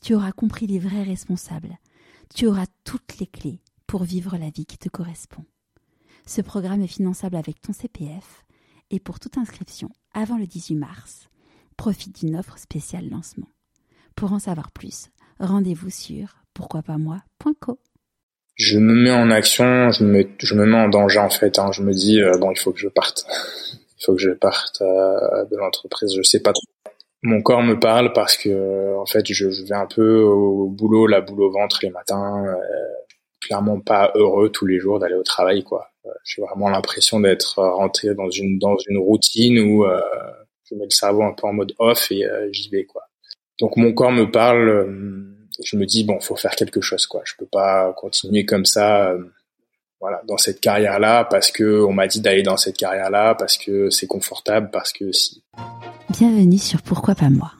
tu auras compris les vrais responsables, tu auras toutes les clés pour vivre la vie qui te correspond. Ce programme est finançable avec ton CPF et pour toute inscription avant le 18 mars, profite d'une offre spéciale lancement. Pour en savoir plus, rendez-vous sur pourquoipasmoi.co. Je me mets en action, je me, je me mets en danger en fait. Hein. Je me dis euh, bon, il faut que je parte, il faut que je parte euh, de l'entreprise. Je sais pas trop mon corps me parle parce que en fait je, je vais un peu au boulot, la boule au ventre les matins, euh, clairement pas heureux tous les jours d'aller au travail quoi. Euh, j'ai vraiment l'impression d'être rentré dans une dans une routine où euh, je mets le cerveau un peu en mode off et euh, j'y vais quoi. Donc mon corps me parle, je me dis bon faut faire quelque chose quoi. Je peux pas continuer comme ça voilà, dans cette carrière-là, parce que on m'a dit d'aller dans cette carrière-là, parce que c'est confortable, parce que si. Bienvenue sur Pourquoi pas moi.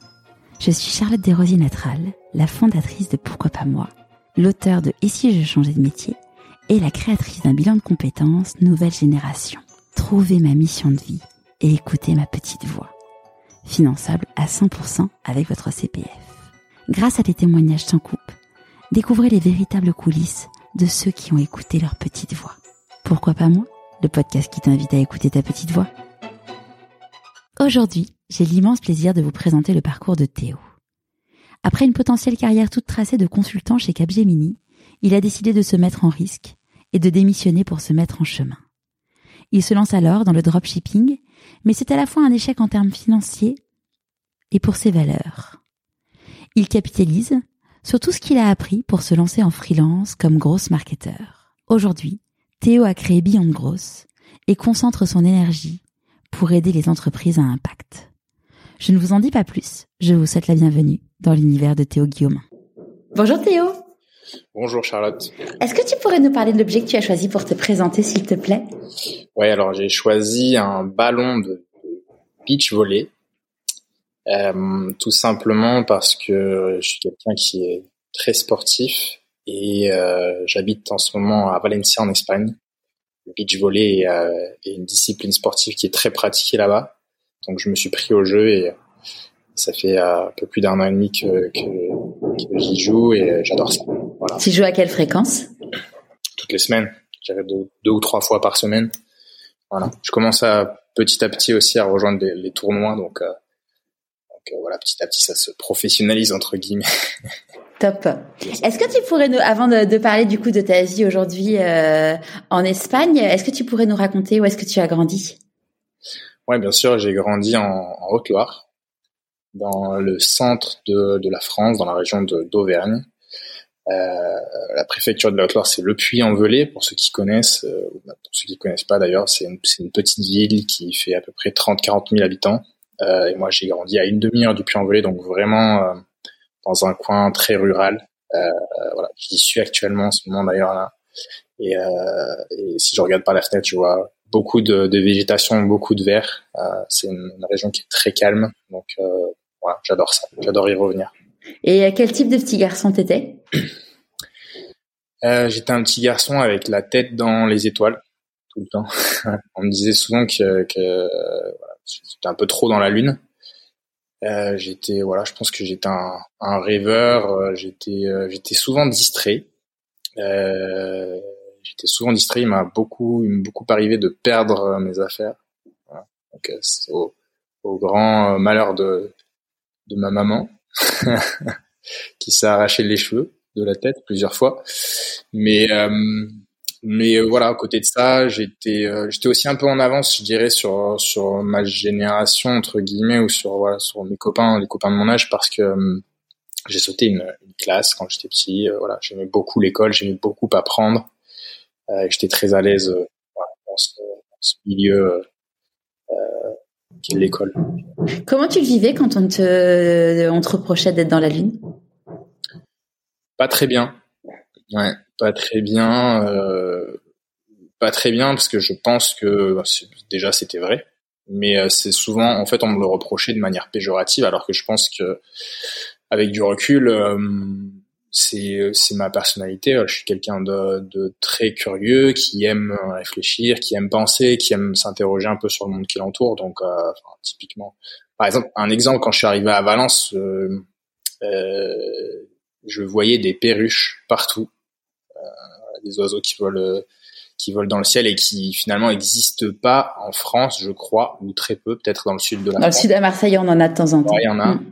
Je suis Charlotte Desrosiers-Natral, la fondatrice de Pourquoi pas moi, l'auteur de Et si je changeais de métier et la créatrice d'un bilan de compétences nouvelle génération. Trouvez ma mission de vie et écoutez ma petite voix. Finançable à 100% avec votre CPF. Grâce à des témoignages sans coupe, découvrez les véritables coulisses de ceux qui ont écouté leur petite voix. Pourquoi pas moi Le podcast qui t'invite à écouter ta petite voix? Aujourd'hui, j'ai l'immense plaisir de vous présenter le parcours de Théo. Après une potentielle carrière toute tracée de consultant chez Capgemini, il a décidé de se mettre en risque et de démissionner pour se mettre en chemin. Il se lance alors dans le dropshipping, mais c'est à la fois un échec en termes financiers et pour ses valeurs. Il capitalise sur tout ce qu'il a appris pour se lancer en freelance comme grosse marketeur. Aujourd'hui, Théo a créé Beyond Gross et concentre son énergie pour aider les entreprises à impact. Je ne vous en dis pas plus, je vous souhaite la bienvenue dans l'univers de Théo Guillaume. Bonjour Théo. Bonjour Charlotte. Est-ce que tu pourrais nous parler de l'objet que tu as choisi pour te présenter s'il te plaît? Oui, alors j'ai choisi un ballon de beach volley euh, tout simplement parce que je suis quelqu'un qui est très sportif et euh, j'habite en ce moment à Valencia en Espagne. Le beach volley euh, est, une discipline sportive qui est très pratiquée là-bas. Donc je me suis pris au jeu et ça fait un peu plus d'un an et demi que, que, que j'y joue et j'adore ça. Voilà. Tu joues à quelle fréquence? Toutes les semaines. J'arrive deux, deux, ou trois fois par semaine. Voilà. Je commence à petit à petit aussi à rejoindre les, les tournois, donc euh, donc euh, voilà, petit à petit, ça se professionnalise entre guillemets. Top. Est-ce que tu pourrais nous, avant de, de, parler du coup de ta vie aujourd'hui euh, en Espagne, est-ce que tu pourrais nous raconter où est-ce que tu as grandi? Ouais, bien sûr, j'ai grandi en, en Haute-Loire, dans le centre de, de, la France, dans la région d'Auvergne. Euh, la préfecture de la Haute-Loire, c'est Le Puy-en-Velay, pour ceux qui connaissent, euh, ou pour ceux qui connaissent pas d'ailleurs, c'est une, une, petite ville qui fait à peu près 30-40 000 habitants. Euh, et moi, j'ai grandi à une demi-heure du Puy-en-Velay, donc vraiment euh, dans un coin très rural. Euh, voilà, j'y suis actuellement en ce moment d'ailleurs là. Et, et, si je regarde par la fenêtre, je vois beaucoup de, de végétation, beaucoup de verre. c'est une, une, région qui est très calme, donc voilà, j'adore ça. J'adore y revenir. Et quel type de petit garçon t'étais? Euh, J'étais un petit garçon avec la tête dans les étoiles tout le temps. On me disait souvent que, que voilà, j'étais un peu trop dans la lune. Euh, j'étais voilà, je pense que j'étais un, rêveur. Euh, j'étais euh, j'étais souvent distrait. J'étais souvent distrait. Il m'a beaucoup il m'est beaucoup arrivé de perdre mes affaires. Au, grand malheur de de ma maman qui s'est arraché les cheveux de la tête plusieurs fois. Mais mais euh, voilà, à côté de ça, j'étais euh, j'étais aussi un peu en avance, je dirais, sur sur ma génération entre guillemets ou sur voilà sur mes copains, les copains de mon âge, parce que euh, j'ai sauté une, une, classe quand j'étais petit. voilà, j'aimais beaucoup l'école, j'aimais beaucoup apprendre. j'étais très à l'aise voilà, dans, ce, dans, ce, milieu qui est l'école. Comment tu vivais quand on te on te reprochait d'être dans la lune? Pas très bien. Ouais, pas très bien. Euh, pas très bien parce que je pense que bah, déjà c'était vrai, mais euh, c'est souvent en fait on me le reprochait de manière péjorative alors que je pense que avec du recul euh, c'est c'est ma personnalité. Je suis quelqu'un de, de très curieux qui aime réfléchir qui aime penser qui aime s'interroger un peu sur le monde qui l'entoure. Donc typiquement par exemple un exemple quand je suis arrivé à Valence je voyais des perruches partout des oiseaux qui volent qui volent dans le ciel et qui finalement n'existent pas en France, je crois, ou très peu, peut-être dans le sud de la France. Dans le sud à Marseille, on en a de temps en temps. il y en a. Mm.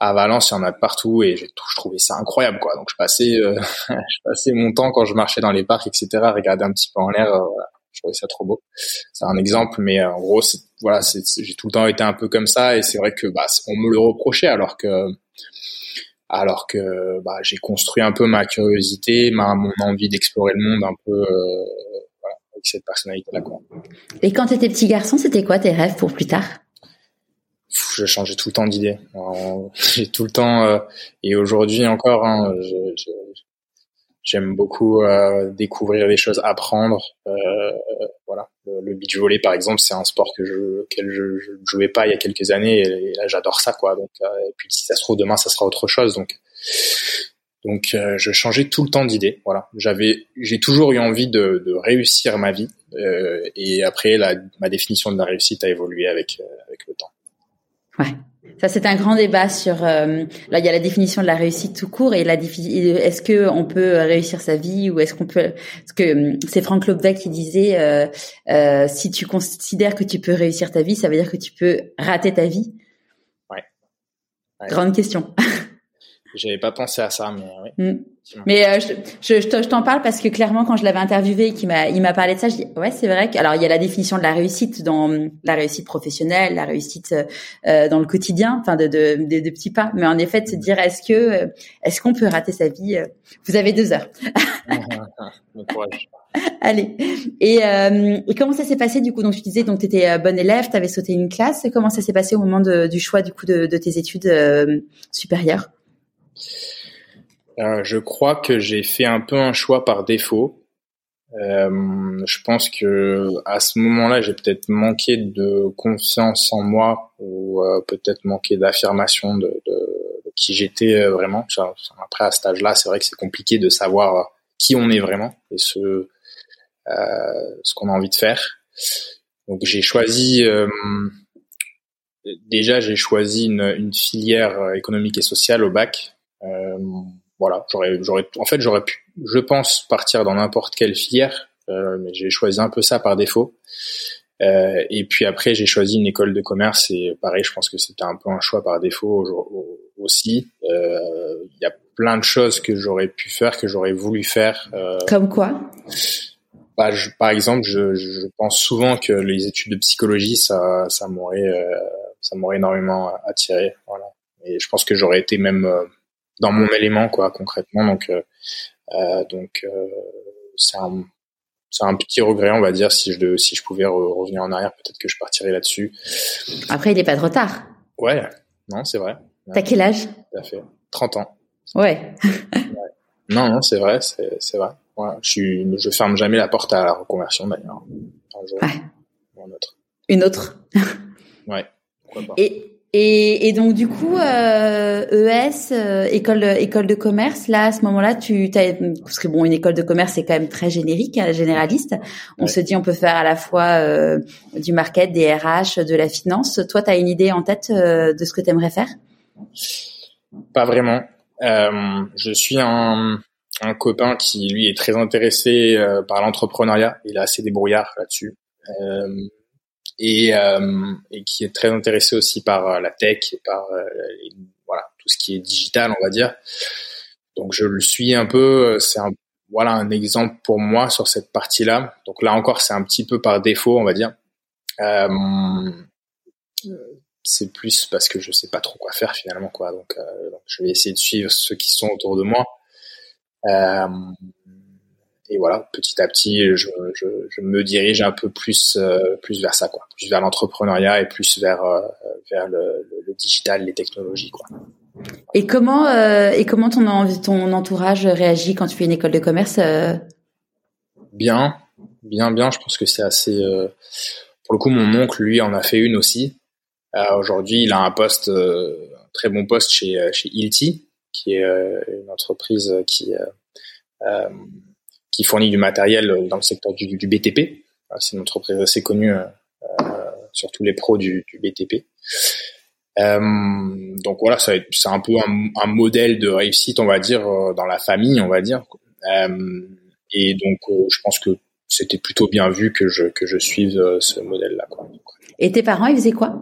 À Valence, il y en a partout et je trouvais ça incroyable, quoi. Donc je passais, euh, je passais mon temps quand je marchais dans les parcs, etc., à regarder un petit peu en l'air. Euh, je trouvais ça trop beau. C'est un exemple, mais euh, en gros, voilà, j'ai tout le temps été un peu comme ça et c'est vrai que bah, on me le reprochait alors que alors que bah, j'ai construit un peu ma curiosité, ma mon envie d'explorer le monde un peu euh, voilà, avec cette personnalité-là. Et quand tu étais petit garçon, c'était quoi tes rêves pour plus tard? Je changeais tout le temps d'idée. J'ai tout le temps euh, et aujourd'hui encore, hein, je, J'aime beaucoup euh, découvrir des choses, apprendre. Euh, voilà, le, beach volley par exemple, c'est un sport que je, auquel je, je jouais pas il y a quelques années et, là j'adore ça quoi. Donc euh, et puis si ça se trouve demain ça sera autre chose. Donc donc euh, je changeais tout le temps d'idée. Voilà, j'avais j'ai toujours eu envie de, de réussir ma vie euh, et après la, ma définition de la réussite a évolué avec avec le temps. Ouais. Ça, c'est un grand débat sur. Euh, là, il y a la définition de la réussite tout court et la est-ce que on peut réussir sa vie ou est-ce qu'on peut. Parce que hum, c'est Franck Lobbeck qui disait euh, euh, si tu considères que tu peux réussir ta vie, ça veut dire que tu peux rater ta vie. Ouais. ouais. Grande question. J'avais pas pensé à ça, mais oui. Mm. Mais euh, je, je, je t'en parle parce que clairement, quand je l'avais interviewé et qu'il m'a, il m'a parlé de ça, je dis ouais, c'est vrai. Que, alors il y a la définition de la réussite dans la réussite professionnelle, la réussite euh, euh dans le quotidien, enfin de, de, de, de, petits pas. Mais en effet, de se dire est-ce que euh, est-ce qu'on peut rater sa vie Vous avez deux heures. Allez. Et, euh, et, comment ça s'est passé du coup? Donc tu disais donc tu étais bon élève, tu avais sauté une classe. Comment ça s'est passé au moment de, du choix du coup de, de tes études supérieures? Euh, je crois que j'ai fait un peu un choix par défaut. Euh, je pense que à ce moment-là, j'ai peut-être manqué de confiance en moi ou euh, peut-être manqué d'affirmation de, qui j'étais vraiment. Après, à cet âge-là, c'est vrai que c'est compliqué de savoir qui on est vraiment et ce qu'on a envie de faire. Donc j'ai choisi déjà j'ai choisi une, filière économique et sociale au bac. Euh, voilà, j'aurais, j'aurais, en fait, j'aurais pu, je pense, partir dans n'importe quelle filière, euh, mais j'ai choisi un peu ça par défaut. Euh, et puis après, j'ai choisi une école de commerce et pareil, je pense que c'était un peu un choix par défaut aussi. Euh, il y a plein de choses que j'aurais pu faire, que j'aurais voulu faire. Euh, Comme quoi? bah, je, Par exemple, je, je, pense souvent que les études de psychologie, ça, ça m'aurait, euh, ça m'aurait énormément attiré. Voilà. Et je pense que j'aurais été même euh, dans mon élément quoi concrètement. Donc euh, euh donc euh, c'est un c'est un petit regret on va dire si je si je pouvais revenir en arrière peut-être que je partirais là-dessus. Après il est pas trop tard. Ouais non c'est vrai. T'as quel âge? Tout à fait. 30 ans. Ouais, non non c'est vrai c'est vrai. Je suis je ferme jamais la porte à la reconversion d'ailleurs. Un jour ouais. ou un autre. Une autre. Ouais et et, et, donc du coup, euh, ES, euh, école école de commerce, là à ce moment-là, tu as parce que bon, une école de commerce c'est quand même très générique, hein, généraliste. On se dit on peut faire à la fois euh, du market, des RH, de la finance. Toi, tu as une idée en tête euh, de ce que tu aimerais faire? Pas vraiment. je suis un, un copain qui lui est très intéressé par l'entrepreneuriat. Il est assez débrouillard là-dessus et, euh, et qui est très intéressé aussi par euh, la tech et par euh, voilà tout ce qui est digital, on va dire. Donc je le suis un peu. C'est un voilà un exemple pour moi sur cette partie-là. Donc là encore, c'est un petit peu par défaut, on va dire. Euh, c'est plus parce que je sais pas trop quoi faire finalement, quoi. Donc, euh, je vais essayer de suivre ceux qui sont autour de moi. Euh, et voilà, petit à petit, je, je, je me dirige un peu plus euh, plus vers ça, quoi, plus vers l'entrepreneuriat et plus vers euh, vers le, le, digital, les technologies, quoi. Et comment euh, et comment ton ton entourage réagit quand tu fais une école de commerce euh? Bien, bien, bien. Je pense que c'est assez. Euh, pour le coup, mon oncle, lui, en a fait une aussi. Aujourd'hui, il a un poste, un très bon poste chez chez Ilti, qui est une entreprise qui qui fournit du matériel dans le secteur du, du BTP. C'est une entreprise assez connue sur tous les pros du, du BTP. Euh, donc voilà, c'est un peu un, un, modèle de réussite, on va dire, euh, dans la famille, on va dire. Euh, et donc, euh, je pense que c'était plutôt bien vu que je que je suive ce modèle-là. Et tes parents, ils faisaient quoi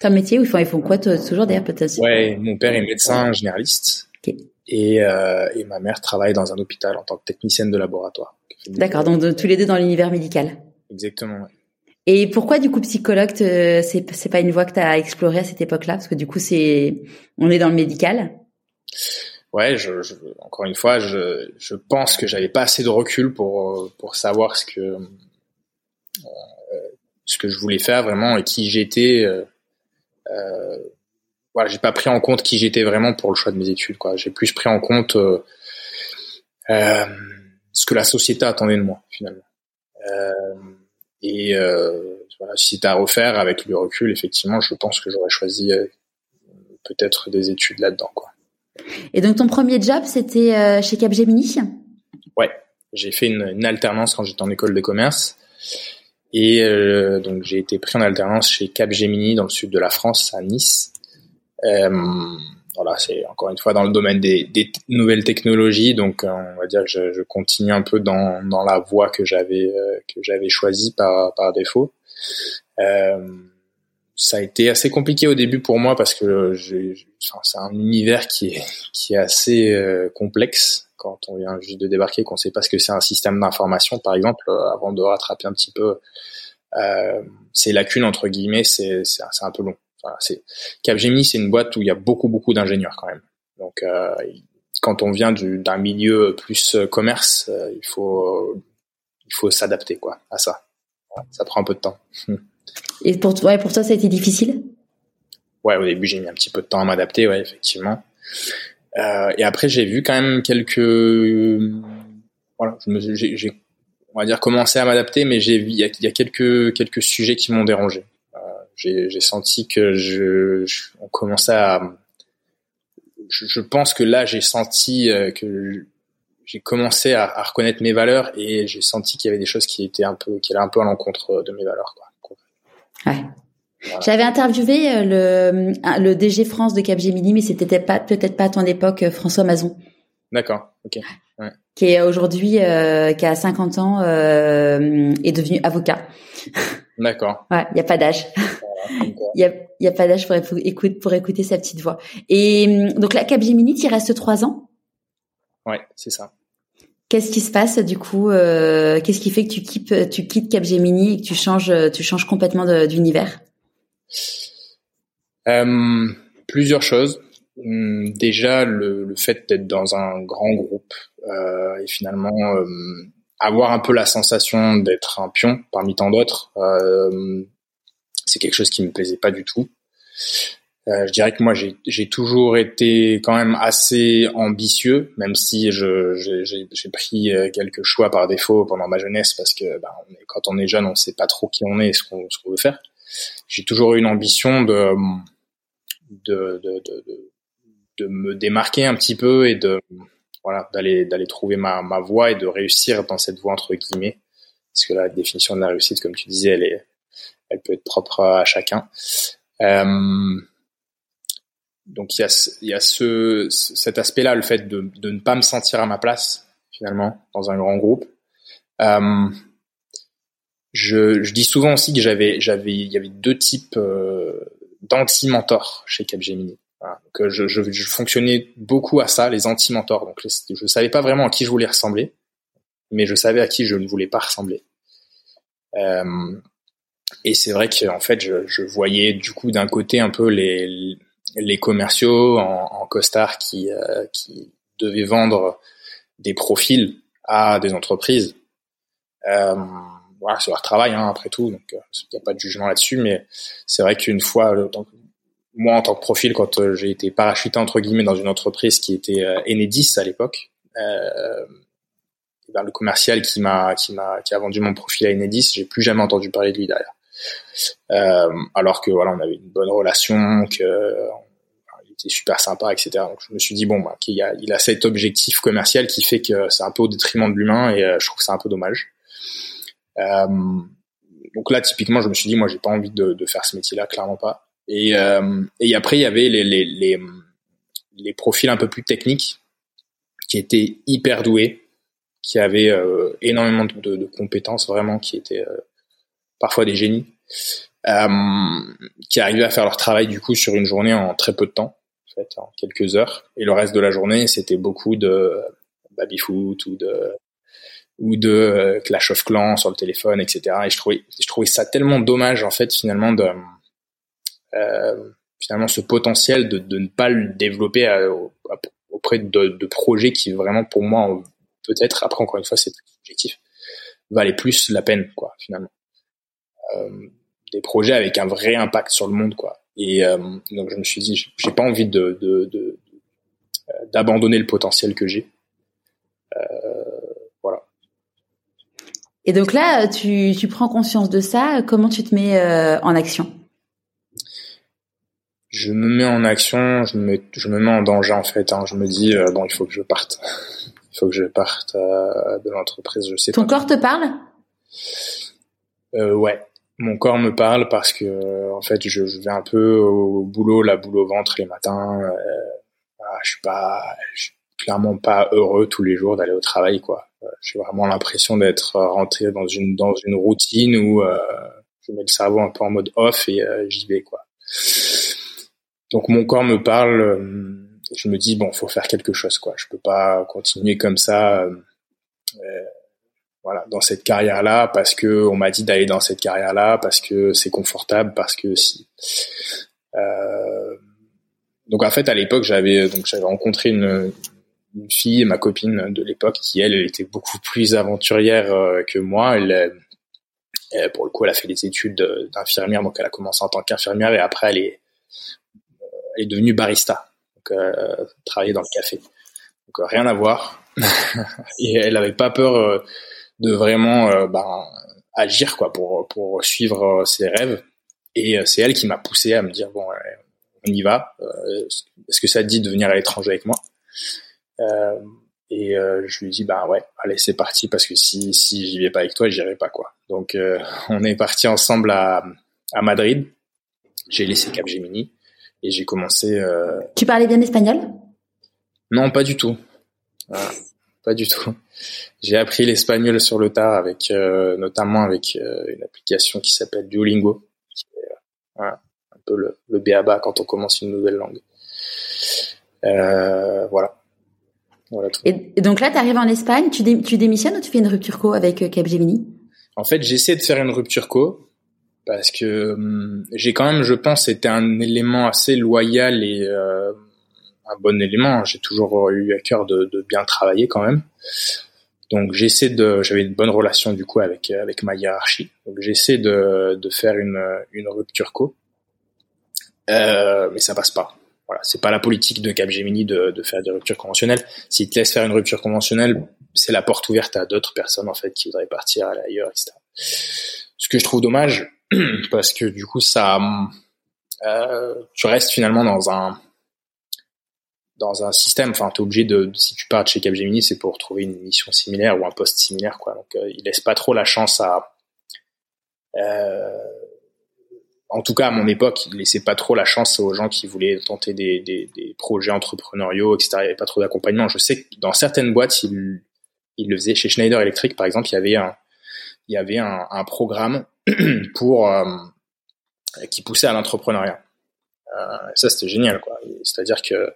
comme métier Ou ils font, ils font quoi toujours d'ailleurs peut-être Ouais, mon père est médecin généraliste. Et, euh, et ma mère travaille dans un hôpital en tant que technicienne de laboratoire. D'accord, donc tous les deux dans l'univers médical. Exactement. Ouais. Et pourquoi du coup psychologue, c'est c'est pas une voie que tu as explorée à cette époque-là? Parce que du coup c'est on est dans le médical. Ouais, je, je, encore une fois, je, je pense que j'avais pas assez de recul pour pour savoir ce que euh, ce que je voulais faire vraiment et qui j'étais. Euh, voilà, j'ai pas pris en compte qui j'étais vraiment pour le choix de mes études. Quoi, j'ai plus pris en compte euh, euh ce que la société attendait de moi finalement. Euh, et euh, voilà, si c'était à refaire avec le recul, effectivement, je pense que j'aurais choisi euh, peut-être des études là-dedans, quoi. Et donc ton premier job, c'était euh, chez Capgemini? Ouais, j'ai fait une, une, alternance quand j'étais en école de commerce. Et euh, donc j'ai été pris en alternance chez Capgemini dans le sud de la France, à Nice. Euh, voilà, c'est encore une fois dans le domaine des, des nouvelles technologies, donc euh, on va dire que je, je, continue un peu dans, dans la voie que j'avais euh, que j'avais choisie par par défaut. Euh, ça a été assez compliqué au début pour moi parce que c'est un univers qui est qui est assez euh, complexe quand on vient juste de débarquer, qu'on sait pas ce que c'est un système d'information, par exemple, avant de rattraper un petit peu ces lacunes entre guillemets, c'est un peu long. Enfin, c'est Capgemini, c'est une boîte où il y a beaucoup beaucoup d'ingénieurs quand même. Donc euh, quand on vient d'un milieu plus euh, commerce, euh, il faut il faut s'adapter quoi à ça. Ça prend un peu de temps. Et pour toi, pour toi, ça a été difficile? Ouais, au début, j'ai mis un petit peu de temps à m'adapter, ouais, effectivement. Euh, et après, j'ai vu quand même quelques, voilà, j'ai, on va dire, commencé à m'adapter, mais j'ai, il y a, y a quelques quelques sujets qui m'ont dérangé j'ai senti que je, on commençait à je, je pense que là j'ai senti euh, que j'ai commencé à, à, reconnaître mes valeurs et j'ai senti qu'il y avait des choses qui étaient un peu qui allaient un peu à l'encontre de mes valeurs quoi. Ouais. J'avais interviewé euh, le, le DG France de Capgemini, mais c'était pas peut-être pas à ton époque, euh, François Mazon. D'accord, ok. Ouais. Qui est aujourd'hui, euh, qui a 50 ans, euh, est devenu avocat. D'accord. Ouais, il y a pas d'âge. Il y a, y a pas d'âge pour, écouter, pour écouter sa petite voix. Et hum, donc la Capgemini, tu restes trois ans? Ouais, c'est ça. Qu'est-ce qui se passe du coup euh, Qu'est-ce qui fait que tu quittes, tu quittes Capgemini et que tu changes, tu changes complètement d'univers? Euh, Plusieurs choses. Hum, déjà, le, le fait d'être dans un grand groupe euh, et finalement avoir un peu la sensation d'être un pion parmi tant d'autres. Euh, c'est quelque chose qui me plaisait pas du tout. Euh, je dirais que moi j'ai toujours été quand même assez ambitieux, même si j'ai pris euh, quelques choix par défaut pendant ma jeunesse parce que ben, quand on est jeune on sait pas trop qui on est et ce qu'on veut faire. J'ai toujours eu une ambition de de, de, de, de me démarquer un petit peu et de voilà d'aller d'aller trouver ma, ma voie et de réussir dans cette voie entre guillemets parce que la définition de la réussite comme tu disais elle est elle peut être propre à chacun. Euh, donc il y a, y a ce, cet aspect-là, le fait de, de, ne pas me sentir à ma place finalement dans un grand groupe. Euh, je, je, dis souvent aussi que j'avais, j'avais, il y avait deux types euh, d'anti-mentors chez Capgemini. Voilà. Donc je, je, je, fonctionnais beaucoup à ça, les anti-mentors. Donc je savais pas vraiment à qui je voulais ressembler, mais je savais à qui je ne voulais pas ressembler. Euh, et c'est vrai qu'en fait, je, je, voyais du coup d'un côté un peu les, les commerciaux en, en costard qui, euh, qui devaient vendre des profils à des entreprises. Euh, voilà, c'est leur travail hein, après tout, donc il euh, n'y a pas de jugement là-dessus, mais c'est vrai qu'une fois, moi en tant que profil, quand j'ai été parachuté entre guillemets dans une entreprise qui était Enedis à l'époque, ben, le commercial qui m'a qui m'a qui a vendu mon profil à Enedis, j'ai plus jamais entendu parler de lui derrière. Euh, alors que voilà, on avait une bonne relation, que il était super sympa, etc. Donc je me suis dit bon, qu'il a, il a cet objectif commercial qui fait que c'est un peu au détriment de l'humain et euh, je trouve c'est un peu dommage. Euh, donc là, typiquement, je me suis dit moi, j'ai pas envie de, de faire ce métier-là, clairement pas. Et, euh, et après, il y avait les, les, les, les profils un peu plus techniques qui étaient hyper doués, qui avaient euh, énormément de, de, compétences vraiment, qui étaient euh, parfois des génies, euh, qui arrivaient à faire leur travail du coup sur une journée en très peu de temps, en fait, en quelques heures. Et le reste de la journée, c'était beaucoup de baby-foot ou de ou de Clash of Clans sur le téléphone, etc. Et je trouvais, je trouvais ça tellement dommage en fait finalement de euh, finalement ce potentiel de, de ne pas le développer auprès de, de, projets qui vraiment pour moi peut-être après encore une fois c'est objectif valait plus la peine quoi finalement euh, des projets avec un vrai impact sur le monde, quoi. Et euh, donc je me suis dit, j'ai pas envie de, de, d'abandonner le potentiel que j'ai. Euh, voilà. Et donc là, tu, tu prends conscience de ça. Comment tu te mets en action? Je me mets en action. Je me, je me mets en danger en fait. Hein. Je me dis bon, il faut que je parte. il faut que je parte de l'entreprise. Je sais. Ton corps te parle? Euh, Ouais mon corps me parle parce que en fait je, je vais un peu au boulot la boule au ventre les matins euh, je suis pas je suis clairement pas heureux tous les jours d'aller au travail quoi euh, j'ai vraiment l'impression d'être rentré dans une dans une routine où euh, je mets le cerveau un peu en mode off et euh, j'y vais quoi donc mon corps me parle je me dis bon faut faire quelque chose quoi. Je peux pas continuer comme ça voilà dans cette carrière là parce que on m'a dit d'aller dans cette carrière là parce que c'est confortable parce que si euh, donc en fait à l'époque j'avais donc j'avais rencontré une, fille ma copine de l'époque qui elle, était beaucoup plus aventurière euh, que moi. Elle, pour le coup elle a fait des études d'infirmière donc elle a commencé en tant qu'infirmière et après elle est est devenue barista donc euh, dans le café donc rien à voir et elle avait pas peur de vraiment euh, ben, agir quoi pour pour suivre euh, ses rêves. Et euh, c'est elle qui m'a poussé à me dire bon, on y va. Est-ce que ça te dit de venir à l'étranger avec moi? Et je lui dis bah ouais, allez c'est parti parce que si si j'y vais pas avec toi, j'irai pas quoi. Donc on est parti ensemble à à Madrid. J'ai laissé Capgemini et j'ai commencé. Tu parlais bien espagnol? Non, pas du tout. pas du tout. J'ai appris l'espagnol sur le tard avec euh, notamment avec euh, une application qui s'appelle Duolingo, qui est euh, un peu le, le béaba quand on commence une nouvelle langue. voilà. voilà et, donc là, tu arrives en Espagne, tu, tu démissionnes ou tu fais une rupture co avec Capgemini? En fait, j'essaie de faire une rupture co parce que hum, j'ai quand même, je pense, été un élément assez loyal et un bon élément. J'ai toujours eu à cœur de, de bien travailler quand même. Donc j'essaie de, j'avais une bonne relation du coup avec avec ma hiérarchie. Donc j'essaie de de faire une une rupture co, euh, mais ça passe pas. Voilà, c'est pas la politique de Capgemini de de faire des ruptures conventionnelles. S'ils te laissent faire une rupture conventionnelle, c'est la porte ouverte à d'autres personnes en fait qui voudraient partir ailleurs, etc. Ce que je trouve dommage parce que du coup ça, euh, tu restes finalement dans un dans un système. Enfin, t'es obligé de, si tu pars de chez Capgemini, c'est pour trouver une mission similaire ou un poste similaire, quoi. Donc, euh, il laisse pas trop la chance à. Euh, en tout cas, à mon époque, il laissait pas trop la chance aux gens qui voulaient tenter des, des, projets entrepreneuriaux, etc. Il n'y avait pas trop d'accompagnement. Je sais que dans certaines boîtes, il, il le faisait. Chez Schneider Electric, par exemple, il y avait un, il y avait un programme pour euh, qui poussait à l'entrepreneuriat. Euh, ça, c'était génial, quoi. C'est-à-dire que euh,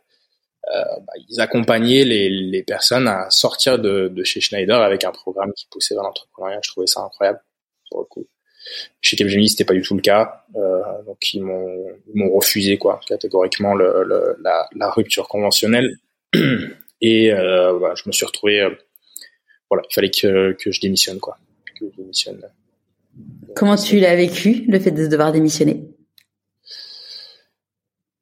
bah, ils accompagnaient les, les, personnes à sortir de, de, chez Schneider avec un programme qui poussait vers l'entrepreneuriat. Je trouvais ça incroyable pour le coup. Chez Capgemini, c'était pas du tout le cas, euh, donc ils m'ont m'ont refusé quoi catégoriquement le, le, la, rupture conventionnelle et euh, bah, je me suis retrouvé voilà il fallait que, que je démissionne quoi que je démissionne. Comment tu l'as vécu le fait de devoir démissionner?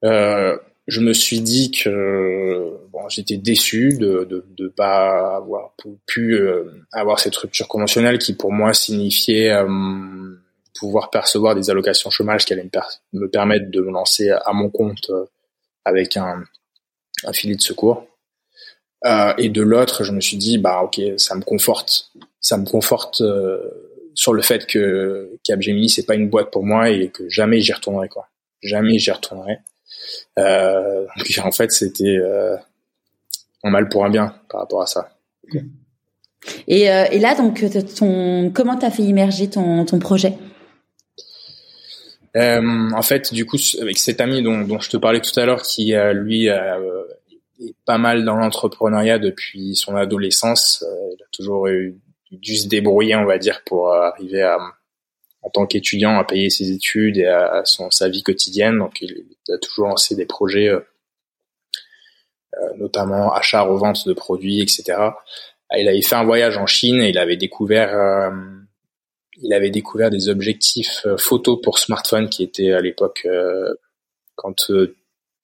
Euh, je me suis dit que bon, j'étais déçu de de, de pas avoir pu euh, avoir cette rupture conventionnelle qui pour moi signifiait euh, pouvoir percevoir des allocations chômage qui allaient me, me, permettre de me lancer à mon compte avec un, un filet de secours. et de l'autre, je me suis dit bah ok, ça me conforte, ça me conforte sur le fait que Capgemini c'est pas une boîte pour moi et que jamais j'y retournerai quoi. Jamais j'y retournerai. Euh, en fait, c'était euh, un mal pour un bien par rapport à ça. Et, euh, et là, donc, ton, comment t'as fait immerger ton, ton projet? En fait, du coup, avec cet ami dont, dont je te parlais tout à l'heure, qui lui est pas mal dans l'entrepreneuriat depuis son adolescence, il a toujours eu, dû se débrouiller, on va dire, pour arriver à en tant qu'étudiant à payer ses études et à, son, sa vie quotidienne. Donc il, a toujours lancé des projets, euh, euh, notamment achat, revente de produits, etc. Ah, il avait fait un voyage en Chine et il avait découvert, euh, il avait découvert des objectifs photo pour smartphone qui étaient à l'époque quand tu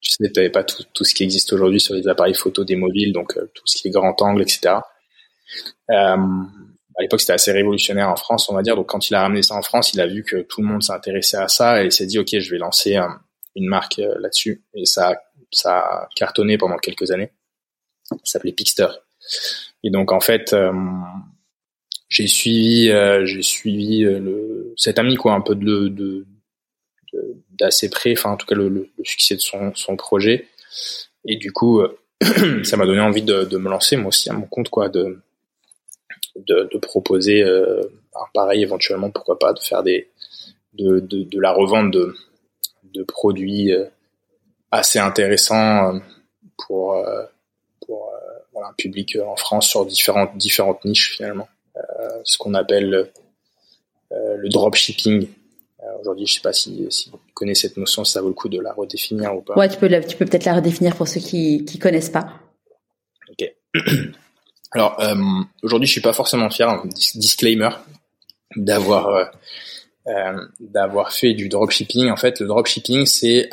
sais, tu pas tout, tout, ce qui existe aujourd'hui sur les appareils photo des mobiles, donc tout ce qui est grand angle, etc. Euh, à l'époque c'était assez révolutionnaire en France on va dire. Donc quand il a ramené ça en France il a vu que tout le monde s'intéressait à ça et il s'est dit ok je vais lancer une marque euh, là-dessus. Et ça ça a cartonné pendant quelques années. Ça s'appelait Pixter. Et donc en fait euh, j'ai suivi euh, j'ai suivi le cet ami quoi un peu de de d'assez près enfin en tout cas le, le, succès de son son projet. Et du coup ça m'a donné envie de, de me lancer moi aussi à mon compte quoi de de, de proposer euh, pareil éventuellement pourquoi pas de faire des de, de, de la revente de, de produits euh, assez intéressants euh, pour pour voilà, un public en France sur différentes différentes niches finalement. Ce qu'on appelle le dropshipping. Aujourd'hui je sais pas si, si vous connaissez cette notion ça vaut le coup de la redéfinir ou pas. Ouais tu peux tu peux peut-être la redéfinir pour ceux qui qui connaissent pas. Ok alors euh, aujourd'hui, je suis pas forcément fier, hein, disclaimer, d'avoir euh, euh, d'avoir fait du dropshipping. En fait, le dropshipping, c'est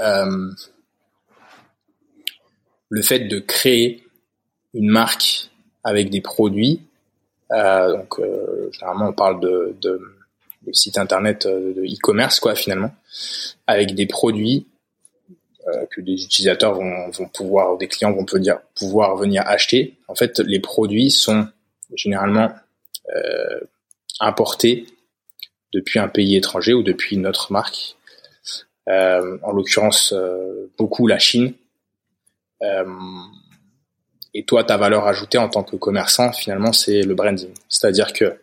le fait de créer une marque avec des produits. Donc, généralement, on parle de, de, de site internet de e-commerce, quoi, finalement, avec des produits que des utilisateurs vont, vont pouvoir, des clients vont dire, pouvoir venir acheter. En fait, les produits sont généralement euh, importés depuis un pays étranger ou depuis notre marque. Euh, en l'occurrence, euh, beaucoup la Chine. Euh, et toi, ta valeur ajoutée en tant que commerçant, finalement, c'est le branding. C'est-à-dire que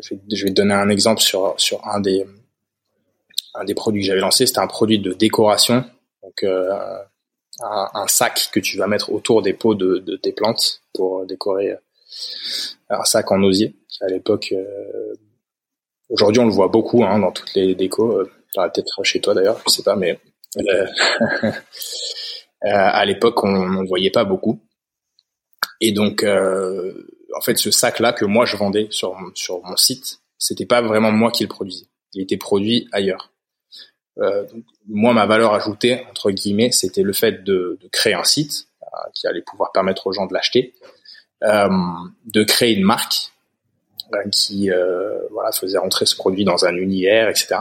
je vais, je vais te donner un exemple sur sur un des un des produits que j'avais lancé, c'était un produit de décoration, donc euh, un, sac que tu vas mettre autour des pots de, tes plantes pour décorer euh, un sac en osier. À l'époque, euh, aujourd'hui on le voit beaucoup hein, dans toutes les décos. Peut-être chez toi d'ailleurs, je sais pas, mais à l'époque on ne voyait pas beaucoup. Et donc, en fait, ce sac-là que moi je vendais sur sur mon site, c'était pas vraiment moi qui le produisais. Il était produit ailleurs. Euh, donc, moi, ma valeur ajoutée, entre guillemets, c'était le fait de, de, créer un site euh, qui allait pouvoir permettre aux gens de l'acheter, euh, de créer une marque euh, qui voilà, faisait rentrer ce produit dans un univers, etc.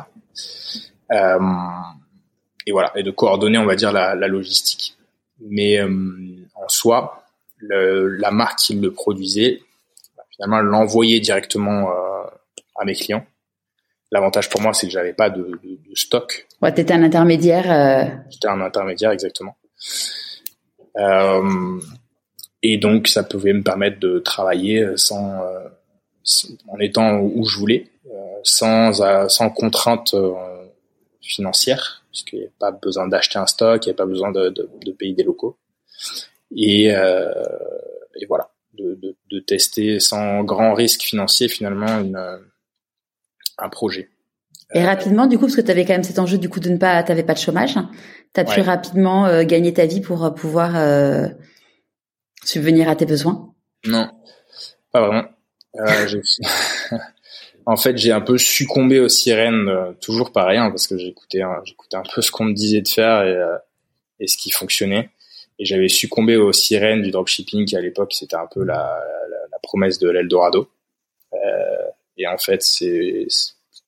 et voilà, et de coordonner, on va dire, la, la logistique. Mais en soi, le, la marque qui le produisait, finalement, l'envoyait directement à mes clients L'avantage pour moi, c'est que j'avais pas de, de, de stock. Ouais, t'étais un intermédiaire. Euh... J'étais un intermédiaire, exactement. Euh, et donc, ça pouvait me permettre de travailler sans, euh, en étant où je voulais, euh, sans, euh, sans contrainte financière, puisqu'il n'y a pas besoin d'acheter un stock, il n'y a pas besoin de, de, de, payer des locaux. Et, et voilà, de, de, tester sans grand risque financier finalement une un projet. Et euh, rapidement, du coup, parce que tu avais quand même cet enjeu du coup de ne pas, t'avais pas de chômage, tu as pu rapidement euh, gagner ta vie pour euh, pouvoir euh, subvenir à tes besoins? Non, pas vraiment. En fait, j'ai un peu succombé aux sirènes, toujours pareil, hein, parce que j'écoutais, j'écoutais un peu ce qu'on me disait de faire et, et ce qui fonctionnait. Et j'avais succombé aux sirènes du dropshipping qui à l'époque c'était un peu la, la, la promesse de l'Eldorado. Euh, et en fait, c'est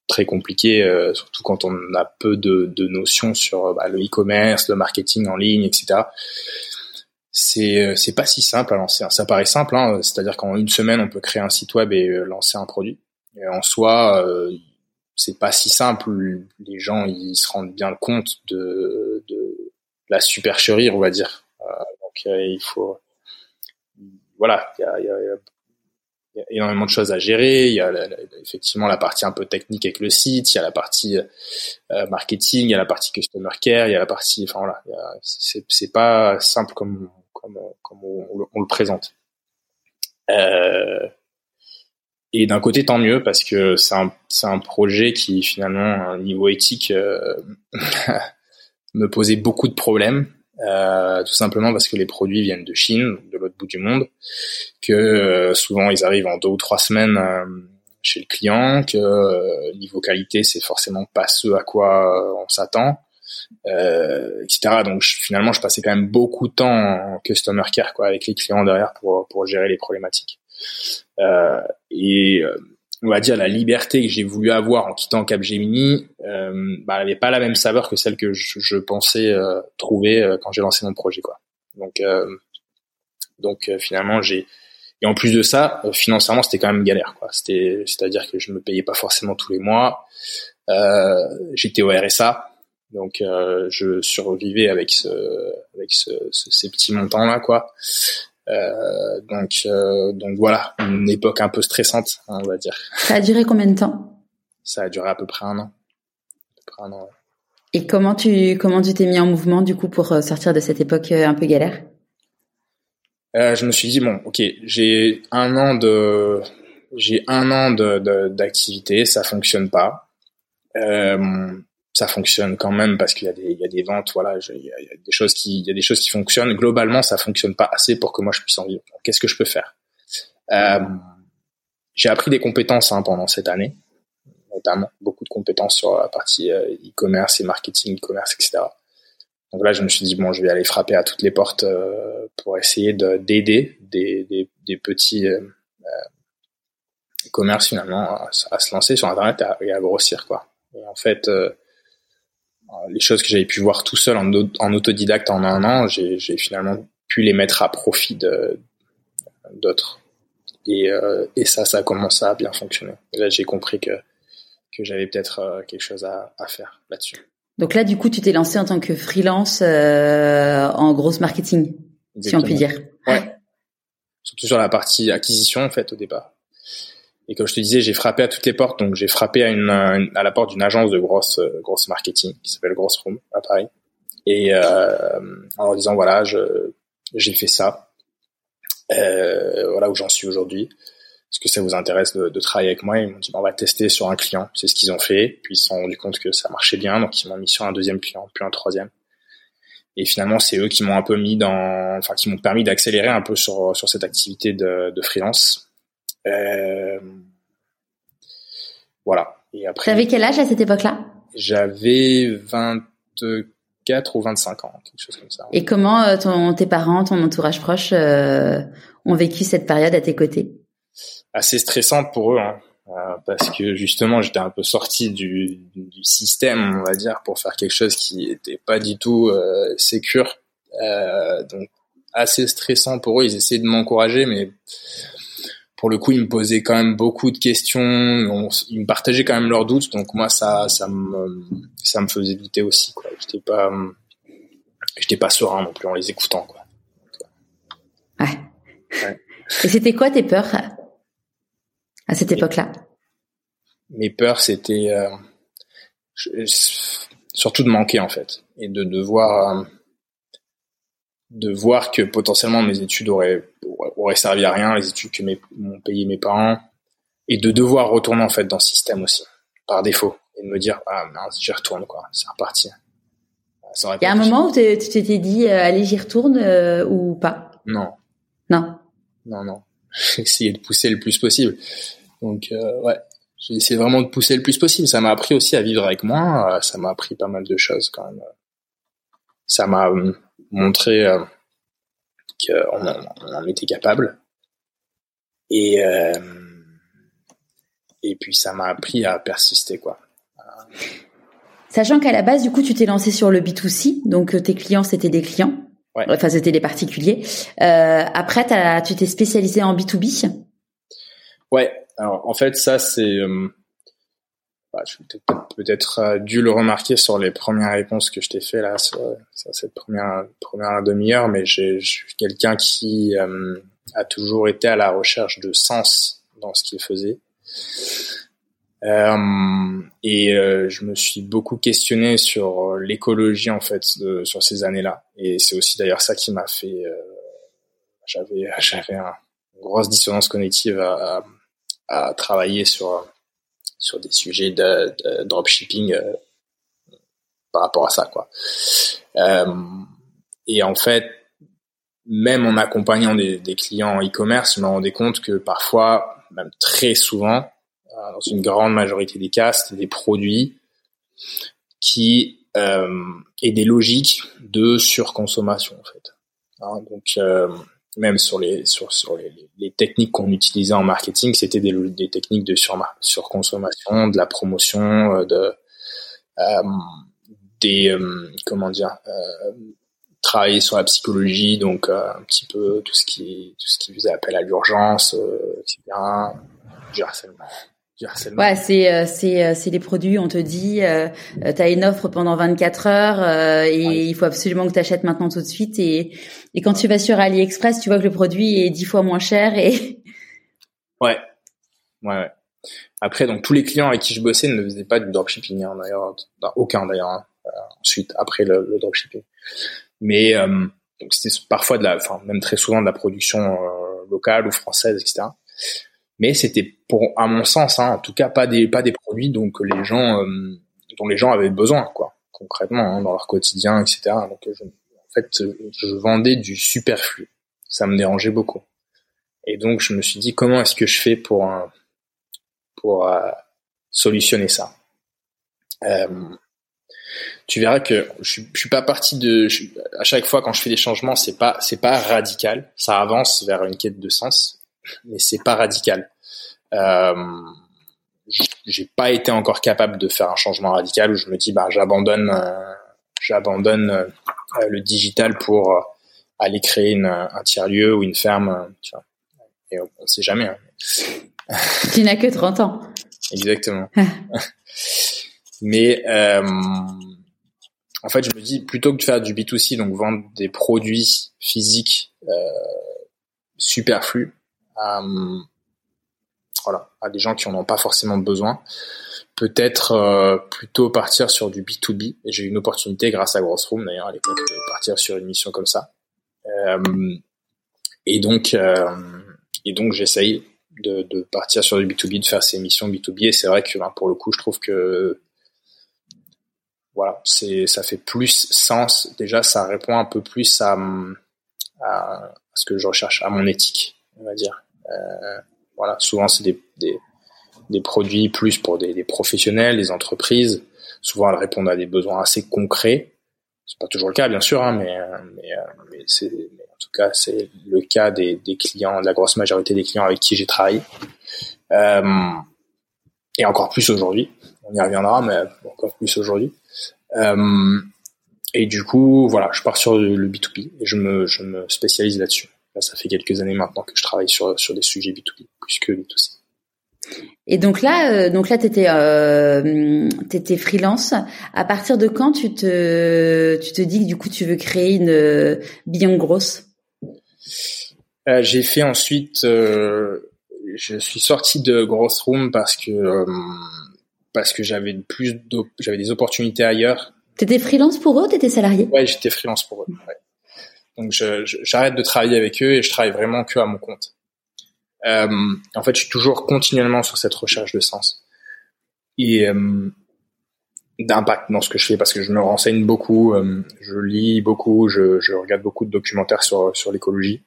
très compliqué, euh, surtout quand on a peu de, de notions sur bah, le e-commerce, le marketing en ligne, etc. C'est c'est pas si simple à lancer. Ça paraît simple, hein, c'est-à-dire qu'en une semaine on peut créer un site web et lancer un produit. Et en soi, euh, c'est pas si simple. Les gens ils se rendent bien compte de, de la supercherie, on va dire, donc euh, il faut, voilà, il y a, y, a, y a, énormément de choses à gérer. Il y a effectivement la partie un peu technique avec le site, il y a la partie euh, marketing, il y a la partie customer care, il y a la partie, enfin voilà, c'est pas simple comme comme, on, le présente. Euh, et d'un côté, tant mieux parce que c'est un, un projet qui finalement, au niveau éthique, euh, me posait beaucoup de problèmes. Euh, tout simplement parce que les produits viennent de Chine, de l'autre bout du monde, que euh, souvent ils arrivent en deux ou trois semaines euh, chez le client, que niveau qualité c'est forcément pas ce à quoi on s'attend, etc. Donc finalement je passais quand même beaucoup de temps en customer care quoi avec les clients derrière pour pour gérer les problématiques. et on va dire la liberté que j'ai voulu avoir en quittant Capgemini, euh, bah, elle n'avait pas la même saveur que celle que je, pensais euh, trouver euh, quand j'ai lancé mon projet, quoi. Donc, donc finalement, j'ai et en plus de ça, financièrement, c'était quand même galère, quoi. C'était, c'est-à-dire que je me payais pas forcément tous les mois. j'étais au RSA, donc je survivais avec ce, avec ce, ces petits montants là, quoi. Euh, donc, euh, donc voilà, une époque un peu stressante, on va dire. Ça a duré combien de temps? Ça a duré à peu près un an. Un an Et comment tu comment tu t'es mis en mouvement du coup pour euh, sortir de cette époque un peu galère? Euh, Je me suis dit bon, ok, j'ai un an de j'ai un an de d'activité, ça fonctionne pas. Euh, ça fonctionne quand même parce qu'il y a des il y a des ventes voilà il y, a, des choses qui il y a des choses qui fonctionnent. Globalement ça fonctionne pas assez pour que moi je puisse en vivre. Qu'est-ce que je peux faire? Euh, j'ai appris des compétences hein, pendant cette année notamment beaucoup de compétences sur la partie euh, e-commerce et marketing e-commerce etc donc là je me suis dit bon je vais aller frapper à toutes les portes euh, pour essayer d'aider des, des, des petits euh, commerces finalement à, à, se lancer sur internet et à, et à grossir quoi. Et en fait euh, les choses que j'avais pu voir tout seul en, en autodidacte en un an, j'ai finalement pu les mettre à profit d'autres. Et, euh, et ça, ça a commencé à bien fonctionner. Et là, j'ai compris que, que j'avais peut-être euh, quelque chose à, à faire là-dessus. Donc là, du coup, tu t'es lancé en tant que freelance euh, en grosse marketing, Exactement. si on peut dire. Ouais. Surtout sur la partie acquisition, en fait, au départ. Et comme je te disais, j'ai frappé à toutes les portes. Donc j'ai frappé à, une, à la porte d'une agence de grosse grosse marketing qui s'appelle Grosse Room à Paris. Et euh, en leur disant voilà, j'ai fait ça. Euh, voilà où j'en suis aujourd'hui. Est-ce que ça vous intéresse de, de travailler avec moi? Ils m'ont dit on va tester sur un client. C'est ce qu'ils ont fait. Puis ils se sont rendus compte que ça marchait bien, donc ils m'ont mis sur un deuxième client, puis un troisième. Et finalement, c'est eux qui m'ont un peu mis dans, enfin, qui m'ont permis d'accélérer un peu sur sur cette activité de, de freelance euh, voilà. Et après. T'avais quel âge à cette époque-là? J'avais 24 ou 25 ans, quelque chose comme ça. Et comment euh, ton, tes parents, ton entourage proche euh, ont vécu cette période à tes côtés? Assez stressante pour eux, hein, euh, parce que justement j'étais un peu sorti du, du, système, on va dire, pour faire quelque chose qui était pas du tout euh, sécure. Euh, donc assez stressant pour eux. Ils essayaient de m'encourager, mais pour le coup, ils me posaient quand même beaucoup de questions. ils me partageaient quand même leurs doutes. Donc moi, ça, ça me, ça me faisait douter aussi. Quoi. J'étais pas, j'étais pas serein non plus en les écoutant. Quoi. Ouais. ouais. Et c'était quoi tes peurs à cette époque-là? Mes peurs, c'était euh, surtout de manquer en fait et de devoir. Euh, de voir que potentiellement mes études auraient, auraient servi à rien, les études que m'ont payé mes parents, et de devoir retourner en fait dans ce système aussi, par défaut, et de me dire ah mince, j'y retourne quoi, c'est reparti. Il y a un moment où tu t'étais dit euh, allez j'y retourne euh, ou pas? Non. Non. Non non. J'ai essayé de pousser le plus possible. Donc euh, ouais, j'ai essayé vraiment de pousser le plus possible. Ça m'a appris aussi à vivre avec moi. Ça m'a appris pas mal de choses quand même. Ça m'a montré qu'on en était capable. Et et puis ça m'a appris à persister quoi. Sachant qu'à la base, du coup, tu t'es lancé sur le B2C, donc euh, tes clients c'était des clients, ouais. enfin c'était des particuliers. Euh, après, tu t'es spécialisé en B2B. Ouais, alors en fait ça c'est, euh, bah, je peut-être euh, dû le remarquer sur les premières réponses que je t'ai fait là sur, cette première première demi-heure, mais j'ai quelqu'un qui a toujours été à la recherche de sens dans ce qu'il faisait. Euh, et euh, je me suis beaucoup questionné sur l'écologie en fait sur ces années-là. Et c'est aussi d'ailleurs ça qui m'a fait. Euh, j'avais j'avais une grosse dissonance cognitive à, à, travailler sur sur des sujets de, dropshipping euh, par rapport à ça quoi. Euh, et en fait, même en accompagnant des, clients en e-commerce, je me rendais compte que parfois, même très souvent, euh, dans une grande majorité des cas, c'était des produits qui et des logiques de surconsommation en fait. Hein, donc même sur les sur, sur les, les techniques qu'on utilisait en marketing, c'était des, des techniques de sur, surconsommation, de la promotion, euh, de euh, des euh, comment dire travailler sur la psychologie, donc un petit peu tout ce qui tout ce qui faisait appel à l'urgence, etc. Du harcèlement Ouais, c'est euh, c'est euh, c'est les produits. On te dit, euh, euh tu as une offre pendant 24 heures et il faut absolument que tu achètes maintenant tout de suite. Et et quand tu vas sur AliExpress, tu vois que le produit est dix fois moins cher. Et ouais, ouais. ouais. Après, donc tous les clients avec qui je bossais ne faisaient pas du dropshipping, hein, d'ailleurs, aucun d'ailleurs. Hein, ensuite, après le, le dropshipping, mais donc c'était parfois de la, enfin même très souvent de la production locale ou française, etc mais c'était pour à mon sens hein, en tout cas pas des pas des produits donc les gens euh, dont les gens avaient besoin quoi concrètement hein, dans leur quotidien etc donc je, en fait je vendais du superflu. Ça me dérangeait beaucoup. Et donc je me suis dit comment est-ce que je fais pour euh, pour euh, solutionner ça? Euh, tu verras que je, je suis pas parti de à chaque fois quand je fais des changements c'est pas c'est pas radical. Ça avance vers une quête de sens mais c'est pas radical. Euh, j'ai pas été encore capable de faire un changement radical où je me dis bah j'abandonne euh, j'abandonne euh, le digital pour euh, aller créer une, un tiers lieu ou une ferme tu vois. et on, ne sait jamais hein. tu n'as que 30 ans exactement mais en fait je me dis plutôt que de faire du B2C donc vendre des produits physiques superflus à, voilà, à des gens qui en ont pas forcément besoin. Peut-être euh, plutôt partir sur du B2B. Et j'ai eu une opportunité grâce à Grossroom d'ailleurs à l'époque de partir sur une mission comme ça. Euh, et donc, euh, et donc j'essaye de, partir sur du B2B, de faire ces missions B2B. Et c'est vrai que ben, pour le coup, je trouve que voilà, ça fait plus sens. Déjà, ça répond un peu plus à ce que je recherche, à mon éthique, on va dire. Voilà, souvent c'est des, des, des, produits plus pour des, des, professionnels, des entreprises. Souvent elles répondent à des besoins assez concrets. C'est pas toujours le cas, bien sûr, hein, mais, mais, euh, mais c'est en tout cas c'est le cas des, des, clients, de la grosse majorité des clients avec qui j'ai travaillé. Euh, et encore plus aujourd'hui. On y reviendra, mais encore plus aujourd'hui. Euh, et du coup, voilà, je pars sur le B2B et je me, je me spécialise là-dessus ça fait quelques années maintenant que je travaille sur sur des sujets B2B plus que B2C. Et donc là, euh, donc là, t'étais euh, t'étais freelance. À partir de quand tu te tu te dis que du coup tu veux créer une euh, Beyond Grosse? Euh, J'ai fait ensuite, euh, je suis sorti de Gross Room parce que euh, parce que j'avais plus j'avais des opportunités ailleurs. T'étais freelance pour eux ou t'étais salarié? Ouais, j'étais freelance pour eux. Ouais. Donc j'arrête de travailler avec eux et je travaille vraiment que à mon compte. Euh, en fait, je suis toujours continuellement sur cette recherche de sens et euh, d'impact dans ce que je fais parce que je me renseigne beaucoup, euh, je lis beaucoup, je, je, regarde beaucoup de documentaires sur sur l'écologie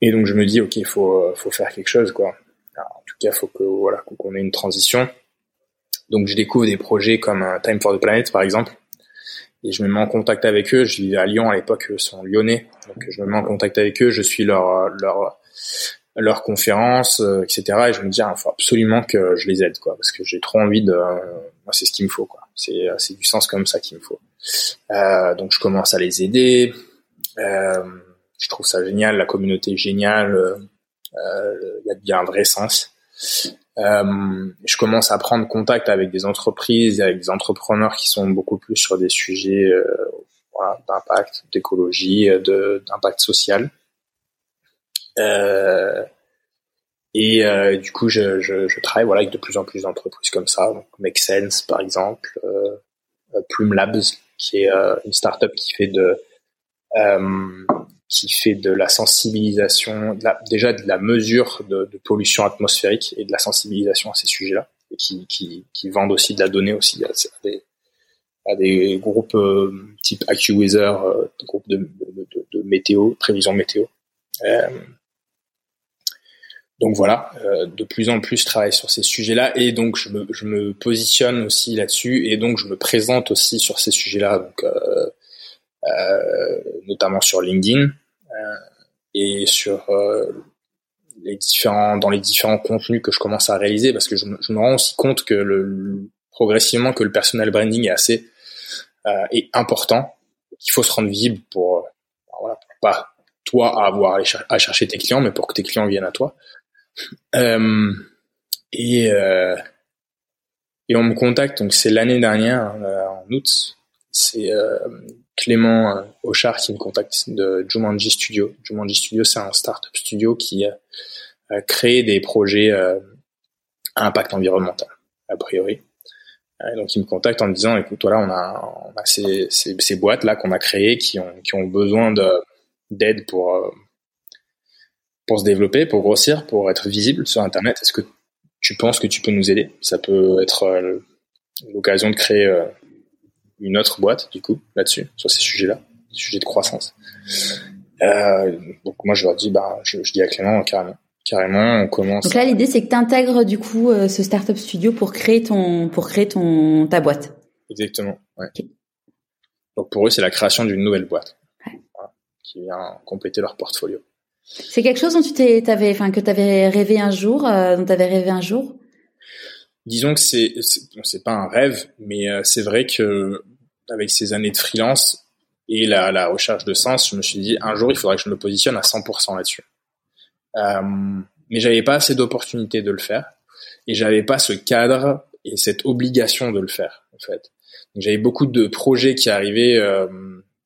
et donc je me dis ok, il faut faut faire quelque chose quoi. En tout cas, faut que voilà qu'on ait une transition. Donc je découvre des projets comme Time for the Planet par exemple, et je me mets en contact avec eux. Je vis à Lyon à l'époque, eux sont lyonnais, donc je me mets en contact avec eux. Je suis leur leur leur conférence, euh, etc. Et je me dis, il faut absolument que je les aide, quoi, parce que j'ai trop envie de. moi, c'est ce qu'il me faut, quoi. C'est c'est du sens comme ça qu'il me faut. Euh, donc je commence à les aider. Euh, je trouve ça génial, la communauté est géniale. Euh, il y a bien un vrai sens. Euh, je commence à prendre contact avec des entreprises, avec des entrepreneurs qui sont beaucoup plus sur des sujets euh, d'impact, d'écologie, d'impact social. Euh, et euh, du coup, je, travaille voilà avec de plus en plus d'entreprises comme ça, donc Make Sense par exemple, euh, Plume Labs qui est une startup qui fait de qui fait de la sensibilisation, déjà de la mesure de, de, pollution atmosphérique et de la sensibilisation à ces sujets-là, et qui, qui, qui, vendent aussi de la donnée aussi à, des, à des groupes euh, type AccuWeather, euh, groupes de, de, de, météo, prévision météo. Euh, donc voilà, euh, de plus en plus je travaille sur ces sujets-là et donc je me, je me positionne aussi là-dessus et donc je me présente aussi sur ces sujets-là, donc euh, euh, notamment sur LinkedIn et sur les différents dans les différents contenus que je commence à réaliser parce que je, me rends aussi compte que le, progressivement que le personal branding est assez est important, qu'il faut se rendre visible pour voilà pour pas toi à avoir à chercher tes clients, mais pour que tes clients viennent à toi. Euh, et, euh, et on me contacte, donc c'est l'année dernière, euh, en août, c'est euh, Clément euh, Auchard qui me contacte de Jumanji Studio. Jumanji Studio, c'est un startup studio qui crée des projets à impact environnemental, a priori. donc il me contacte en me disant, écoute, voilà, on a, on a ces, ces, ces boîtes là qu'on a créées qui ont, besoin de d'aide pour pour se développer, pour grossir, pour être visible sur Internet Est-ce que tu penses que tu peux nous aider? Ça peut être euh, l'occasion de créer euh, une autre boîte, du coup, là-dessus, sur ces sujets-là, sujets de croissance. Euh, donc moi, je leur dis, bah, je, dis à Clément, carrément, carrément, on commence. Donc là, l'idée, c'est que tu intègres du coup ce startup studio pour créer ton, pour créer ton ta boîte. Exactement. Ouais. Donc pour eux, c'est la création d'une nouvelle boîte qui vient compléter leur portfolio. C'est quelque chose dont tu t'es, t'avais, enfin, que tu avais rêvé un jour, euh, dont tu avais rêvé un jour? Disons que c'est, c'est, pas un rêve, mais euh, c'est vrai que avec ces années de freelance et la, la, recherche de sens, je me suis dit un jour il faudrait que je me positionne à 100% là-dessus. Euh, mais j'avais pas assez d'opportunités de le faire et j'avais pas ce cadre et cette obligation de le faire en fait. j'avais beaucoup de projets qui arrivaient euh,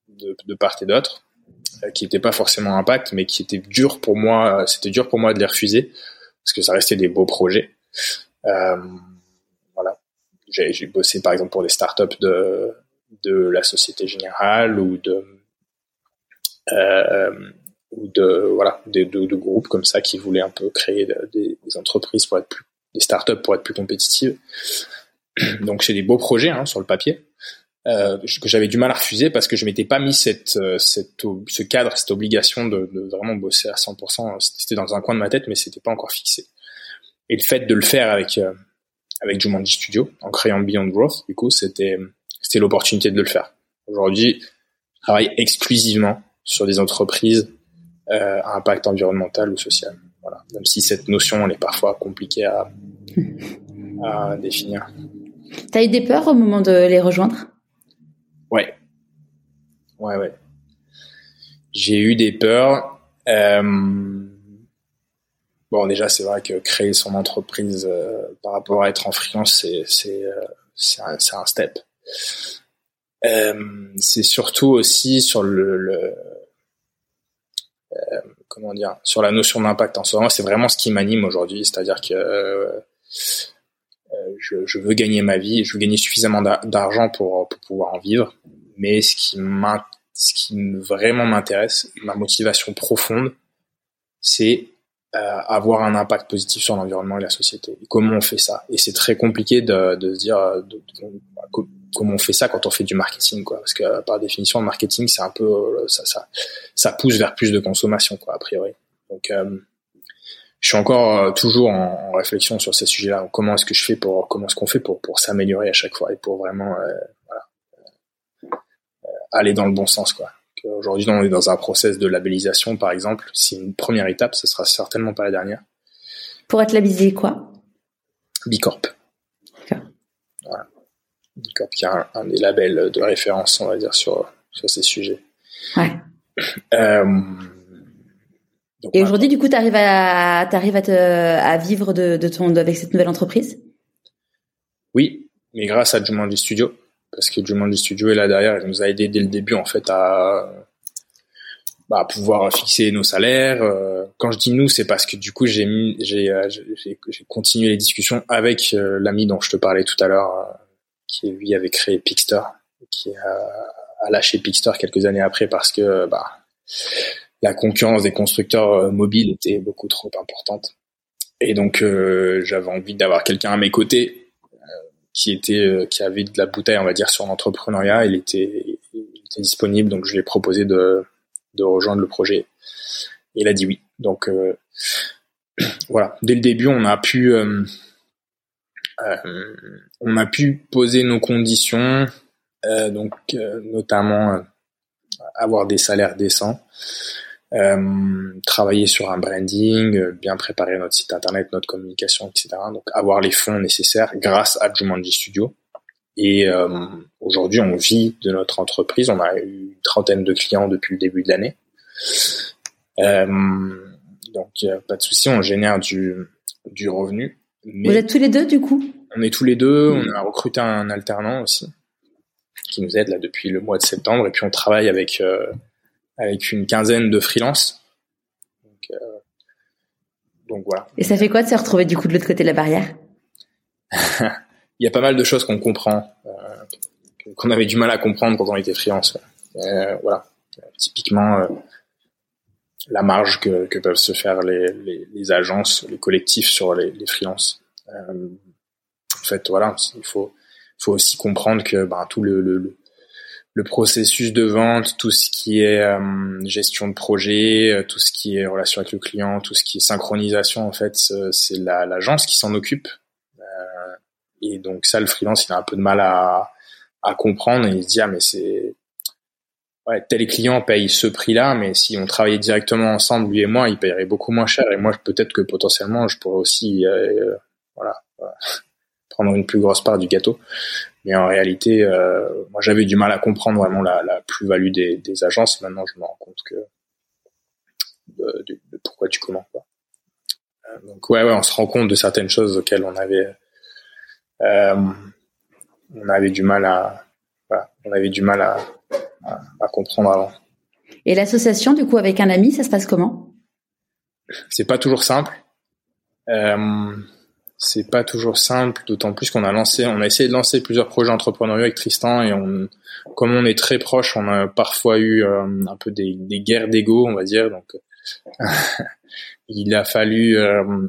de, de part et d'autre euh, qui n'étaient pas forcément impact, mais qui étaient durs pour moi. Euh, c'était dur pour moi de les refuser parce que ça restait des beaux projets. Euh, voilà, j'ai bossé par exemple pour des startups de de la Société Générale ou de euh, ou de voilà des de, de, groupes comme ça qui voulaient un peu créer des, des, entreprises pour être plus des startups pour être plus compétitives. Donc c'est des beaux projets hein, sur le papier. Euh, que j'avais du mal à refuser parce que je m'étais pas mis cette, euh, cette, ce cadre, cette obligation de, de vraiment bosser à 100%. C'était dans un coin de ma tête, mais c'était pas encore fixé. Et le fait de le faire avec euh, avec Jumanji Studio, en créant Beyond Growth, du coup, c'était c'était l'opportunité de le faire. Aujourd'hui, je travaille exclusivement sur des entreprises euh, à impact environnemental ou social. Voilà. Même si cette notion, elle est parfois compliquée à, à définir. T'as eu des peurs au moment de les rejoindre? Ouais. Ouais, ouais. J'ai eu des peurs. Euh, bon, déjà, c'est vrai que créer son entreprise euh, par rapport à être en freelance, c'est c'est euh, c'est un, un, step. Euh, c'est surtout aussi sur le, le comment dire, sur la notion d'impact. En ce moment, c'est vraiment ce qui m'anime aujourd'hui, c'est-à-dire que je, je, veux gagner ma vie, je veux gagner suffisamment d'argent pour, pouvoir en vivre. Mais ce qui, ce qui vraiment m'intéresse, ma motivation profonde, c'est euh, avoir un impact positif sur l'environnement et la société. Et comment on fait ça? Et c'est très compliqué de, se dire comment on fait ça quand on fait du marketing, quoi. Parce que par définition, le marketing, c'est un peu ça, ça, ça pousse vers plus de consommation, quoi, a priori. Donc, euh, je suis encore toujours en, réflexion sur ces sujets-là. Comment est-ce que je fais pour comment est-ce qu'on fait pour pour s'améliorer à chaque fois et pour vraiment voilà, aller dans le bon sens quoi. Aujourd'hui, on est dans un process de labellisation, par exemple. C'est une première étape, ce sera certainement pas la dernière. Pour être labellisé quoi? Bicorp. Voilà. Bicorp qui est un, des labels de référence, on va dire, sur, sur ces sujets. Ouais. Euh, et aujourd'hui, du coup, tu arrives à, arrives à, te, à vivre de, de ton, avec cette nouvelle entreprise? Oui, mais grâce à Jumanji Studio. Parce que Jumanji Studio est là derrière, il nous a aidé dès le début, en fait, à, bah, pouvoir fixer nos salaires. Euh, quand je dis nous, c'est parce que du coup, j'ai mis, j'ai, euh, j'ai, continué les discussions avec euh, l'ami dont je te parlais tout à l'heure, qui lui avait créé Pixter, qui a, a, lâché Pixter quelques années après parce que bah, la concurrence des constructeurs mobiles était beaucoup trop importante. Et donc, j'avais envie d'avoir quelqu'un à mes côtés qui était, qui avait de la bouteille, on va dire, sur l'entrepreneuriat. Il était, il était disponible, donc je lui ai proposé de de rejoindre le projet. Et il a dit oui. Donc euh, voilà, dès le début, on a pu euh, euh, on a pu poser nos conditions, donc notamment avoir des salaires décents, travailler sur un branding, bien préparer notre site internet, notre communication, etc. Donc avoir les fonds nécessaires grâce à Jumanji Studio. Et euh, aujourd'hui, on vit de notre entreprise. On a eu une trentaine de clients depuis le début de l'année. Euh, donc, pas de souci, on génère du revenu. Mais Vous êtes tous les deux, du coup? On est tous les deux. On a recruté un alternant aussi qui nous aide là depuis le mois de septembre. Et puis, on travaille avec euh, avec une quinzaine de freelances. Donc, euh, donc voilà. Et ça fait quoi de se retrouver du coup de l'autre côté de la barrière? Il y a pas mal de choses qu'on comprend, euh, qu'on avait du mal à comprendre quand on était freelance. Voilà, typiquement la marge que, que, peuvent se faire les, les, les, agences, les collectifs sur les, les freelances. Euh, en fait, voilà, il faut, faut aussi comprendre que ben, tout le, le, le, processus de vente, tout ce qui est euh, gestion de projet, tout ce qui est relation avec le client, tout ce qui est synchronisation, en fait, c'est l'agence qui s'en occupe. Et donc ça, le freelance, il a un peu de mal à, à comprendre et il se dit ah mais c'est ouais, tel client paye ce prix-là, mais si on travaillait directement ensemble, lui et moi, il paierait beaucoup moins cher. Et moi, peut-être que potentiellement, je pourrais aussi, euh, voilà, prendre une plus grosse part du gâteau. Mais en réalité, euh, moi, j'avais du mal à comprendre vraiment la, la plus-value des, des, agences. Maintenant, je me rends compte que de, de, pourquoi tu comment. Quoi. Euh, donc ouais, ouais, on se rend compte de certaines choses auxquelles on avait euh, on avait du mal à, voilà, on avait du mal à, à, comprendre avant. Et l'association, du coup, avec un ami, ça se passe comment? C'est pas toujours simple. Euh, c'est pas toujours simple, d'autant plus qu'on a lancé, on a essayé de lancer plusieurs projets entrepreneuriaux avec Tristan et on, comme on est très proche, on a parfois eu euh, un peu des, des guerres d'ego, on va dire. Donc, il a fallu euh,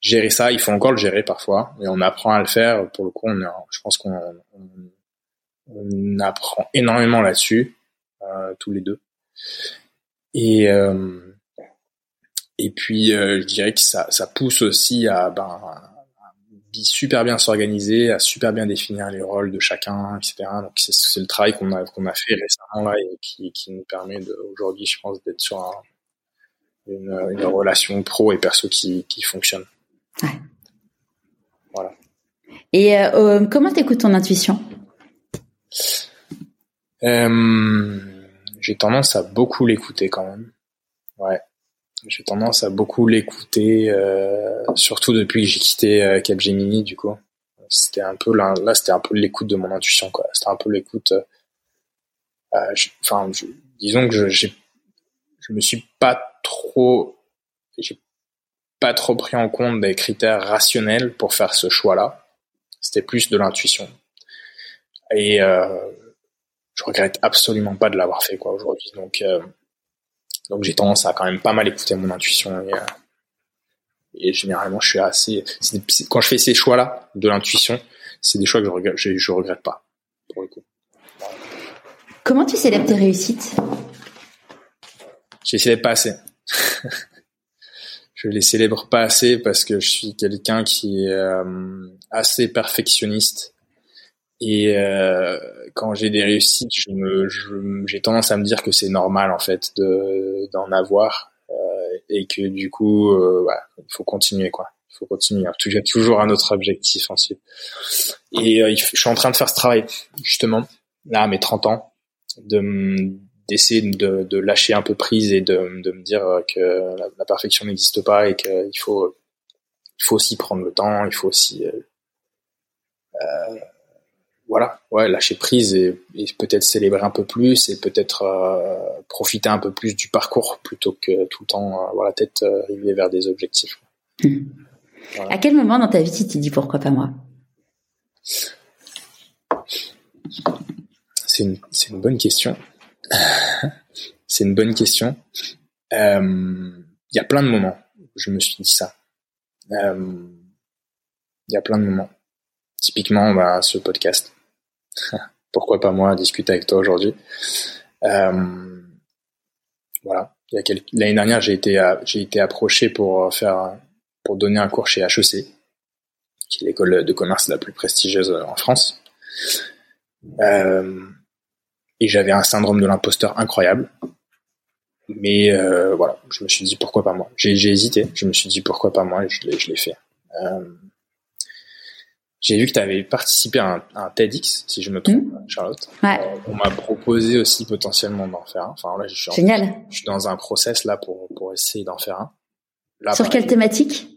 gérer ça. Il faut encore le gérer parfois, et on apprend à le faire. Pour le coup, on je pense qu'on on, apprend énormément là-dessus, euh, tous les deux. Et euh, et puis, euh, je dirais que ça, ça pousse aussi à, ben, à super bien s'organiser, à super bien définir les rôles de chacun, etc. Donc c'est le travail qu'on a qu'on a fait récemment là et qui, qui nous permet aujourd'hui, je pense, d'être sur un, une, une, relation pro et perso qui, qui fonctionne. Ouais. Voilà. Et euh comment t'écoutes ton intuition? Euh, J'ai tendance à beaucoup l'écouter quand même. Ouais. J'ai tendance à beaucoup l'écouter, euh, surtout depuis que j'ai quitté euh, Capgemini, du coup. C'était un peu là, c'était un peu l'écoute de mon intuition, quoi. C'était un peu l'écoute. Enfin, disons que je, j'ai, je me suis pas trop, j'ai pas trop pris en compte des critères rationnels pour faire ce choix-là. C'était plus de l'intuition. Et euh, je regrette absolument pas de l'avoir fait quoi aujourd'hui. Donc euh, donc j'ai tendance à quand même pas mal écouter mon intuition et, euh, et généralement je suis assez quand je fais ces choix-là de l'intuition, c'est des choix que je regrette je, je regrette pas pour le coup. Comment tu célèbres tes réussites? J'ai célèbre pas assez. je les célèbre pas assez parce que je suis quelqu'un qui est euh, assez perfectionniste et euh, quand j'ai des réussites, je me, j'ai tendance à me dire que c'est normal en fait de d'en avoir euh, et que du coup, euh, faut continuer quoi. Il faut continuer. Il y a toujours un autre objectif ensuite. Et euh, je suis en train de faire ce travail justement là à mes 30 ans de d'essayer de, de, lâcher un peu prise et de, de me dire que la, la perfection n'existe pas et qu'il faut il faut aussi prendre le temps, il faut aussi euh, euh voilà, ouais, lâcher prise et, peut-être célébrer un peu plus et peut-être euh, profiter un peu plus du parcours plutôt que tout le temps avoir la tête euh, rivée vers des objectifs. À quel moment dans ta vie tu t'es dit pourquoi pas moi? C'est une, une bonne question. c'est une bonne question. Euh, il y a plein de moments où je me suis dit ça. Il y a plein de moments. Typiquement, bah, ce podcast. pourquoi pas moi discuter avec toi aujourd'hui. Euh, voilà. L'année dernière, j'ai été été approché pour faire pour donner un cours chez HEC, qui est l'école de commerce la plus prestigieuse en France. Euh, et j'avais un syndrome de l'imposteur incroyable. Mais euh, voilà, je me suis dit pourquoi pas moi. J'ai hésité, je me suis dit pourquoi pas moi, et je l'ai fait. Euh, j'ai vu que tu avais participé à un, TEDx, si je me trompe, mmh. Charlotte. Ouais. on m'a proposé aussi potentiellement d'en faire un. Enfin là, je suis, Génial. je suis dans un process là pour pour essayer d'en faire un. Là, Sur quelle thématique?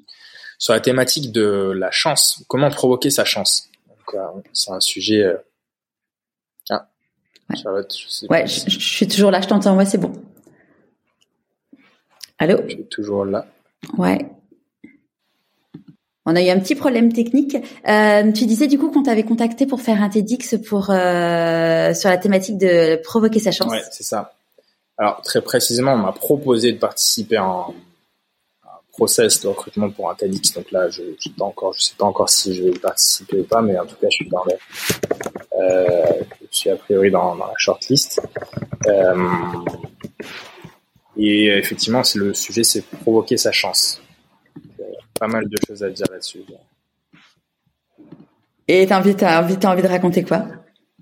Sur la thématique de la chance. Comment provoquer sa chance? Euh, c'est un sujet. Euh... Ah, ouais. Charlotte, je sais Ouais, je, je, suis toujours là. Je t'entends. Ouais, c'est bon. Allô? Je suis toujours là. Ouais. On a eu un petit problème technique. Euh, tu disais du coup qu'on t'avait contacté pour faire un TEDx pour euh, sur la thématique de provoquer sa chance. Ouais, c'est ça. Alors très précisément, on m'a proposé de participer à un, process de recrutement pour un TEDx. Donc là, je ne sais pas encore, je sais pas encore si je vais participer ou pas, mais en tout cas, je suis dans euh, je suis a priori dans, dans la shortlist. Euh, et effectivement, c'est le sujet, c'est provoquer sa chance pas mal de choses à dire là-dessus. Et t'as envie, t'as envie, envie de raconter quoi?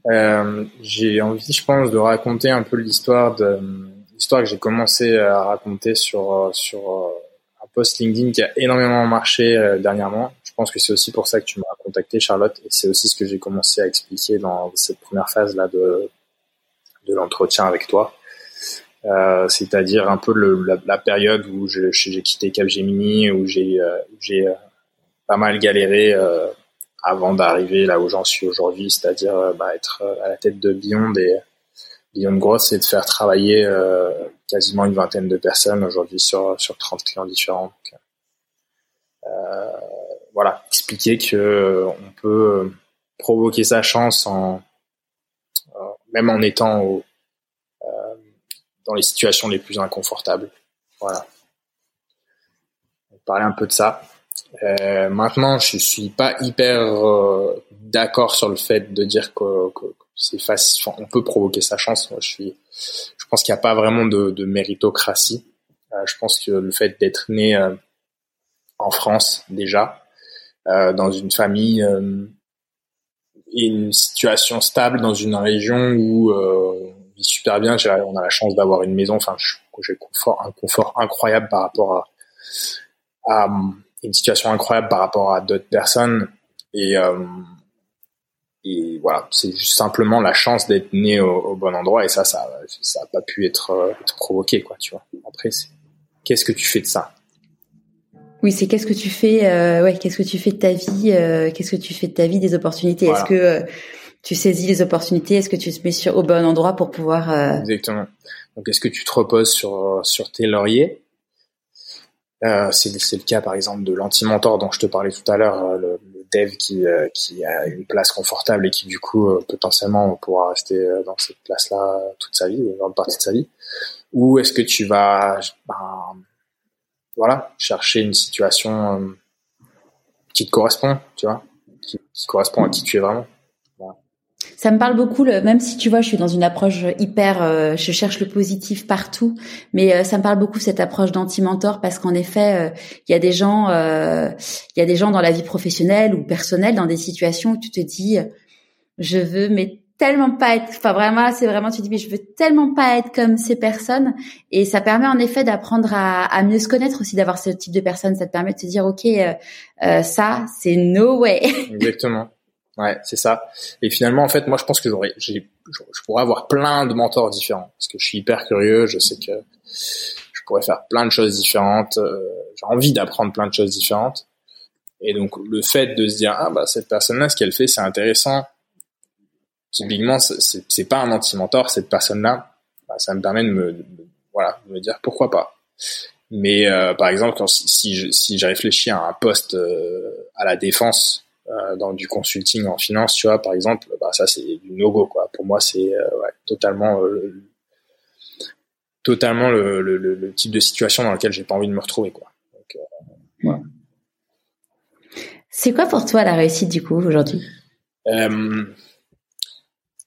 Euh, J'ai envie, je pense, de raconter un peu l'histoire de l'histoire que j'ai commencé à raconter sur sur euh, un post LinkedIn qui a énormément marché euh, dernièrement. Je pense que c'est aussi pour ça que tu m'as contacté, Charlotte, et c'est aussi ce que j'ai commencé à expliquer dans cette première phase là de de l'entretien avec toi. Euh, c'est-à-dire un peu le, la, la, période où j'ai quitté Capgemini, où j'ai euh, j'ai euh, pas mal galéré avant d'arriver là où j'en suis aujourd'hui, c'est-à-dire bah, être à la tête de Beyond et Beyond Growth, c'est de faire travailler quasiment une vingtaine de personnes aujourd'hui sur sur 30 clients différents. voilà, expliquer que on peut provoquer sa chance en même en étant au, dans les situations les plus inconfortables. Voilà. On parlait un peu de ça. Euh, maintenant, je suis pas hyper euh, d'accord sur le fait de dire que, c'est facile. on peut provoquer sa chance. Je suis, je pense qu'il n'y a pas vraiment de, méritocratie. Euh, je pense que le fait d'être né en France déjà, dans une famille et une situation stable dans une région où super bien. On a la chance d'avoir une maison. Enfin, j'ai un confort incroyable par rapport à, une situation incroyable par rapport à d'autres personnes. Et, euh, et voilà, c'est juste simplement la chance d'être né au, bon endroit. Et ça, ça, ça a pas pu être, être provoqué, quoi. Tu vois. Après, qu'est-ce que tu fais de ça? Oui, c'est qu'est-ce que tu fais, euh, ouais, qu'est-ce que tu fais de ta vie, euh, qu'est-ce que tu fais de ta vie, des opportunités? Est-ce que tu saisis les opportunités Est-ce que tu te mets sur, au bon endroit pour pouvoir euh... Exactement. Donc, est-ce que tu te reposes sur sur tes lauriers? Euh, C'est le cas, par exemple, de l'anti-mentor dont je te parlais tout à l'heure, euh, le, dev qui qui a une place confortable et qui du coup potentiellement pourra rester dans cette place-là toute sa vie, une grande partie de sa vie. Ou est-ce que tu vas, ben, voilà, chercher une situation qui te correspond, tu vois, qui, qui correspond à qui tu es vraiment. Ça me parle beaucoup, même si tu vois, je suis dans une approche hyper, euh, je cherche le positif partout, mais euh, ça me parle beaucoup cette approche d'anti-mentor parce qu'en effet, euh, il y a des gens, il y a des gens dans la vie professionnelle ou personnelle, dans des situations où tu te dis, je veux mais tellement pas être, enfin vraiment, c'est vraiment, tu dis, mais je veux tellement pas être comme ces personnes, et ça permet en effet d'apprendre à, à, mieux se connaître aussi, d'avoir ce type de personnes, ça te permet de te dire, ok, ça, c'est no way. Exactement. Ouais, c'est ça. Et finalement, en fait, moi, je pense que j'aurais, je pourrais avoir plein de mentors différents parce que je suis hyper curieux. Je sais que je pourrais faire plein de choses différentes. Euh, j'ai envie d'apprendre plein de choses différentes. Et donc, le fait de se dire, ah, bah, cette personne-là, ce qu'elle fait, c'est intéressant. Typiquement, c'est, c'est pas un anti-mentor, cette personne-là. Bah, ça me permet de me, voilà, de me dire pourquoi pas. Mais, euh, par exemple, quand, si, si, je, si je réfléchis à un poste euh, à la défense, euh, dans du consulting en finance, tu vois, par exemple, bah, ça c'est du no-go, quoi. Pour moi, c'est euh, ouais, totalement, euh, totalement le, le, le, type de situation dans lequel j'ai pas envie de me retrouver, quoi. Donc, ouais. C'est quoi pour toi la réussite du coup aujourd'hui?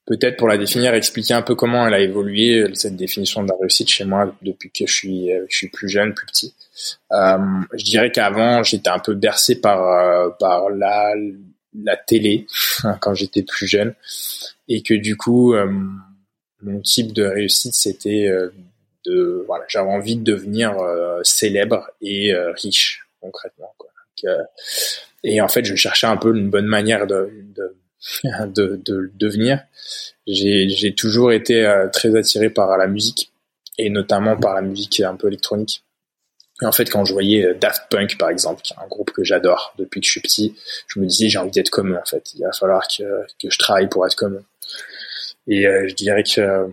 Peut-être pour la définir, expliquer un peu comment elle a évolué cette définition de la réussite chez moi depuis que je suis, je suis plus jeune, plus petit. Euh, je dirais qu'avant, j'étais un peu bercé par euh, par la la télé quand j'étais plus jeune, et que du coup, euh, mon type de réussite, c'était de voilà, j'avais envie de devenir célèbre et riche concrètement. Quoi. et en fait, je cherchais un peu une bonne manière de, de de, de devenir. J'ai toujours été très attiré par la musique et notamment par la musique un peu électronique. Et en fait, quand je voyais euh, Daft Punk, par exemple, qui est un groupe que j'adore depuis que je suis petit, je me disais, j'ai envie d'être comme eux, en fait. Il va falloir que, que je travaille pour être comme eux. Et euh, je dirais que euh,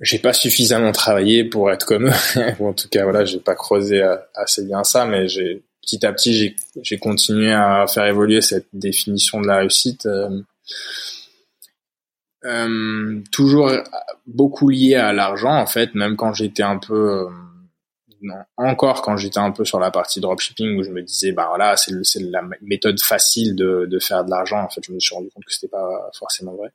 j'ai pas suffisamment travaillé pour être comme eux. ou en tout cas, voilà, j'ai pas creusé assez bien ça, mais petit à petit, j'ai continué à faire évoluer cette définition de la réussite. Euh, toujours beaucoup lié à l'argent, en fait, même quand j'étais un peu non, encore quand j'étais un peu sur la partie dropshipping où je me disais bah voilà c'est la méthode facile de, faire de l'argent en fait je me suis rendu compte que c'était pas forcément vrai.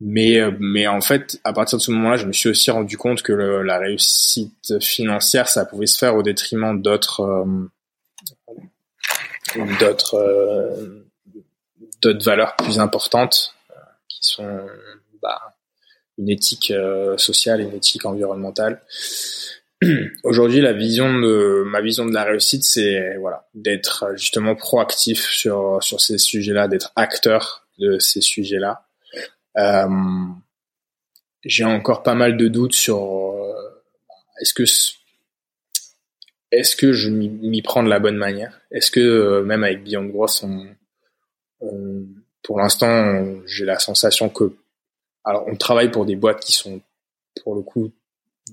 Mais euh, mais en fait à partir de ce moment-là je me suis aussi rendu compte que la réussite financière ça pouvait se faire au détriment d'autres euh, d'autres euh, d'autres valeurs plus importantes qui sont bah, une éthique sociale et une éthique environnementale. Aujourd'hui la vision de ma vision de la réussite c'est voilà d'être justement proactif sur sur ces sujets-là d'être acteur de ces sujets-là. Euh, j'ai encore pas mal de doutes sur euh, est-ce que est-ce que je m'y prends de la bonne manière? Est-ce que euh, même avec Beyond on, on, pour l'instant j'ai la sensation que alors on travaille pour des boîtes qui sont pour le coup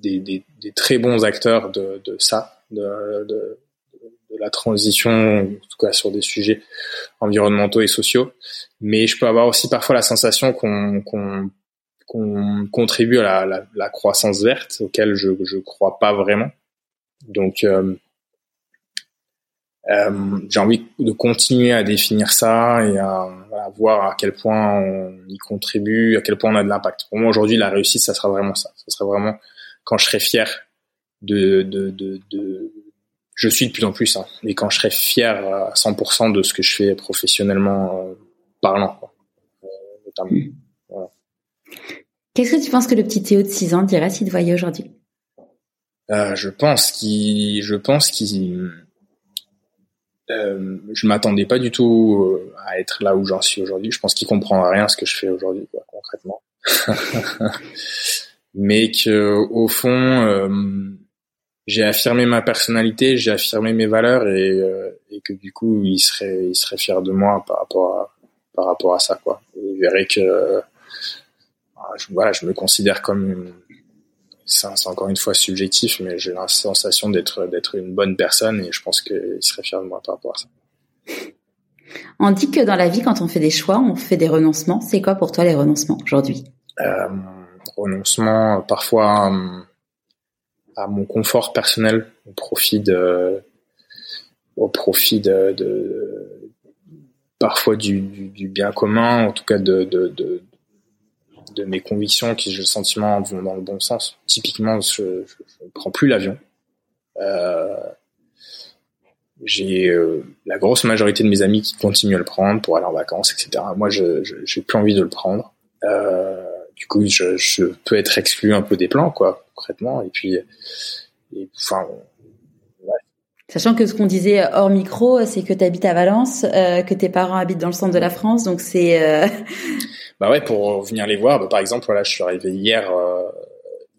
des, des, des, très bons acteurs de, de ça, de, de, de, la transition, en tout cas sur des sujets environnementaux et sociaux. Mais je peux avoir aussi parfois la sensation qu'on qu'on qu'on contribue à la, la, la, croissance verte, auquel je je crois pas vraiment. Donc euh, euh, j'ai envie de continuer à définir ça et à, à, voir à quel point on y contribue, à quel point on a de l'impact. Pour moi aujourd'hui, la réussite, ça sera vraiment ça. Ça sera vraiment quand je serai fier de, de, de, de je suis de plus en plus, hein, mais quand je serai fier à 100% de ce que je fais professionnellement euh, parlant, quoi, euh, notamment. Hmm. Voilà. Qu'est-ce que tu penses que le petit Théo de 6 ans dirait s'il te voyait aujourd'hui? Euh, Je pense qu'il, je pense qu'il, euh, je m'attendais pas du tout euh, à être là où j'en suis aujourd'hui. Je pense qu'il comprend rien ce que je fais aujourd'hui, quoi, concrètement. mais que au fond euh, j'ai affirmé ma personnalité, j'ai affirmé mes valeurs et, euh, et, que du coup il serait il serait fier de moi par rapport à par rapport à ça quoi. Il verrait que euh, je, voilà, je me considère comme c'est encore une fois subjectif, mais j'ai la sensation d'être d'être une bonne personne et je pense qu'il serait fier de moi par rapport à ça. On dit que dans la vie, quand on fait des choix, on fait des renoncements. C'est quoi pour toi les renoncements aujourd'hui? Euh, renoncement parfois à, mon confort personnel au profit de au profit de, de parfois du, du, du, bien commun en tout cas de, de, de de mes convictions qui j'ai le sentiment vont dans le bon sens. Typiquement, je, ne prends plus l'avion. Euh, j'ai euh, la grosse majorité de mes amis qui continuent à le prendre pour aller en vacances, etc. Moi, je j'ai plus envie de le prendre. Euh, du coup, je, peux être exclu un peu des plans, quoi, concrètement. Et puis, et, enfin, Sachant que ce qu'on disait hors micro, c'est que tu habites à Valence, que tes parents habitent dans le centre de la France, donc c'est. Euh... Bah ouais, pour venir les voir, bah, par exemple, voilà, je suis arrivé hier euh,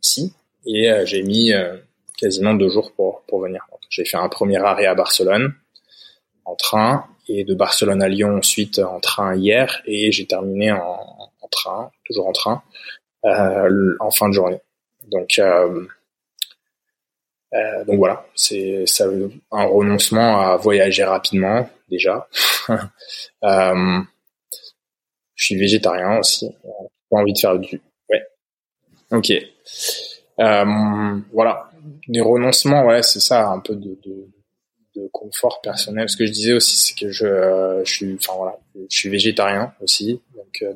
ici et euh, j'ai mis quasiment deux jours pour pour venir. J'ai fait un premier arrêt à Barcelone en train et de Barcelone à Lyon ensuite en train hier et j'ai terminé en, en, train, toujours en train, en fin de journée. Donc euh, donc voilà, c'est un renoncement à voyager rapidement déjà. euh, je suis végétarien aussi, pas envie de faire du. Ouais. Ok. Euh, voilà, des renoncements, ouais, c'est ça, un peu de, confort personnel. Ce que je disais aussi, c'est que je, je suis, enfin voilà, je suis végétarien aussi, donc euh,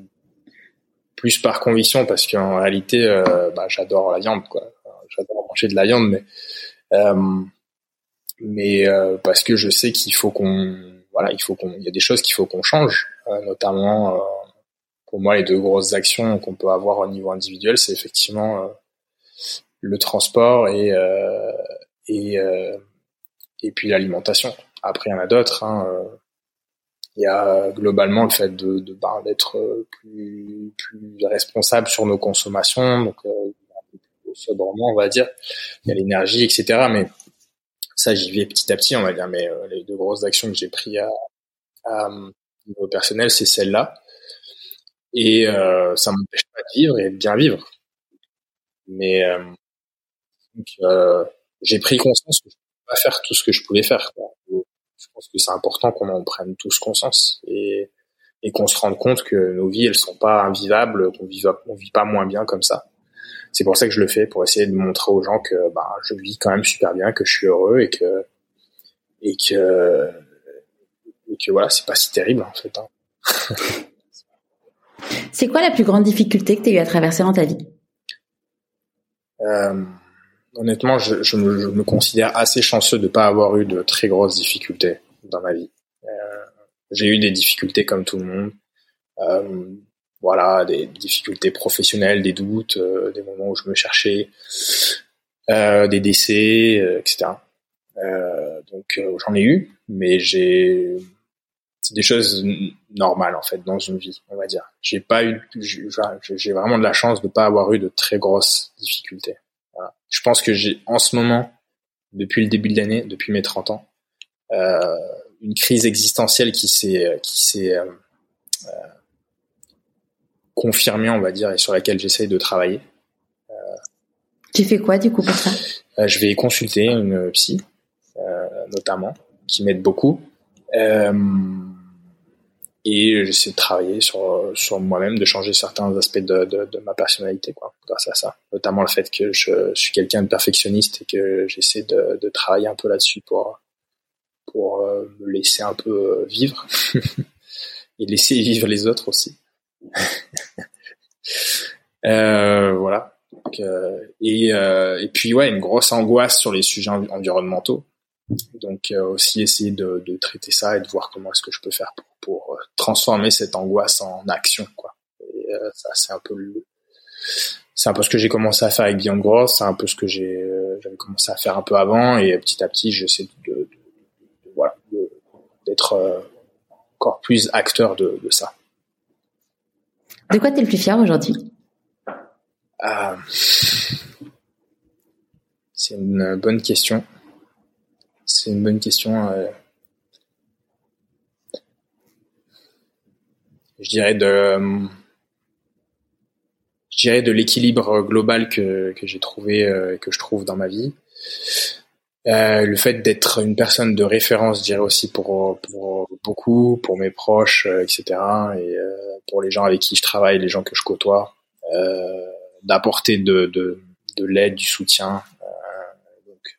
plus par conviction parce qu'en réalité, euh, bah, j'adore la viande, quoi. J'adore manger de la viande, mais euh, mais euh, parce que je sais qu'il faut qu'on voilà, il faut qu'on il y a des choses qu'il faut qu'on change, euh, notamment pour moi les deux grosses actions qu'on peut avoir au niveau individuel, c'est effectivement le transport et et et puis l'alimentation. Après, il y en a d'autres. Hein, il y a globalement le fait de, de bah, d'être plus plus responsable sur nos consommations, donc sobrement, on va dire. Il y a l'énergie, etc. Mais ça, j'y vais petit à petit, on va dire. Mais euh, les deux grosses actions que j'ai prises à, à, niveau personnel, c'est celle-là. Et euh, ça m'empêche pas de vivre et de bien vivre. Mais euh, euh, j'ai pris conscience que je pouvais pas faire tout ce que je pouvais faire. Je pense que c'est important qu'on en prenne tous conscience et, et qu'on se rende compte que nos vies, elles sont pas invivables, qu'on vit, on vit pas moins bien comme ça c'est pour ça que je le fais, pour essayer de montrer aux gens que bah, je vis quand même super bien, que je suis heureux et que et que et que voilà, c'est pas si terrible en fait. Hein. c'est quoi la plus grande difficulté que tu as eu à traverser dans ta vie? Euh, Honnêtement, je, me, considère assez chanceux de pas avoir eu de très grosses difficultés dans ma vie. Euh, j'ai eu des difficultés comme tout le monde. Euh, voilà, des difficultés professionnelles, des doutes, des moments où je me cherchais, des décès, etc. donc j'en ai eu, mais j'ai c'est des choses normales en fait dans une vie, on va dire. J'ai pas eu, j'ai vraiment de la chance de pas avoir eu de très grosses difficultés. Voilà. Je pense que j'ai en ce moment, depuis le début de l'année, depuis mes 30 ans, euh, une crise existentielle qui s'est qui s'est euh, confirmée, on va dire, et sur laquelle j'essaye de travailler. Euh, tu fais quoi du coup pour ça? Euh, Je vais consulter une psy, euh, notamment, qui m'aide beaucoup. Euh, et j'essaie de travailler sur, sur moi-même, de changer certains aspects de, de, ma personnalité, quoi, grâce à ça. Notamment le fait que je, suis quelqu'un de perfectionniste et que j'essaie de, de, travailler un peu là-dessus pour, pour me laisser un peu vivre et laisser vivre les autres aussi. euh, voilà. Euh, et, euh, et puis ouais, une grosse angoisse sur les sujets environnementaux. Donc euh, aussi essayer de, de, traiter ça et de voir comment est-ce que je peux faire pour, pour transformer cette angoisse en action, quoi. Et ça c'est un peu le, c'est un peu ce que j'ai commencé à faire avec Beyond Growth, c'est un peu ce que j'ai j'avais commencé à faire un peu avant et petit à petit j'essaie de, de, de, voilà d'être encore plus acteur de, de ça. De quoi tu es le plus fier aujourd'hui? Euh, C'est une bonne question. C'est une bonne question. Euh, je dirais de, l'équilibre global que, j'ai trouvé euh, et que je trouve dans ma vie. Euh, le fait d'être une personne de référence, je dirais aussi pour, beaucoup, pour mes proches, etc. Et pour les gens avec qui je travaille, les gens que je côtoie, d'apporter de l'aide, du soutien. donc,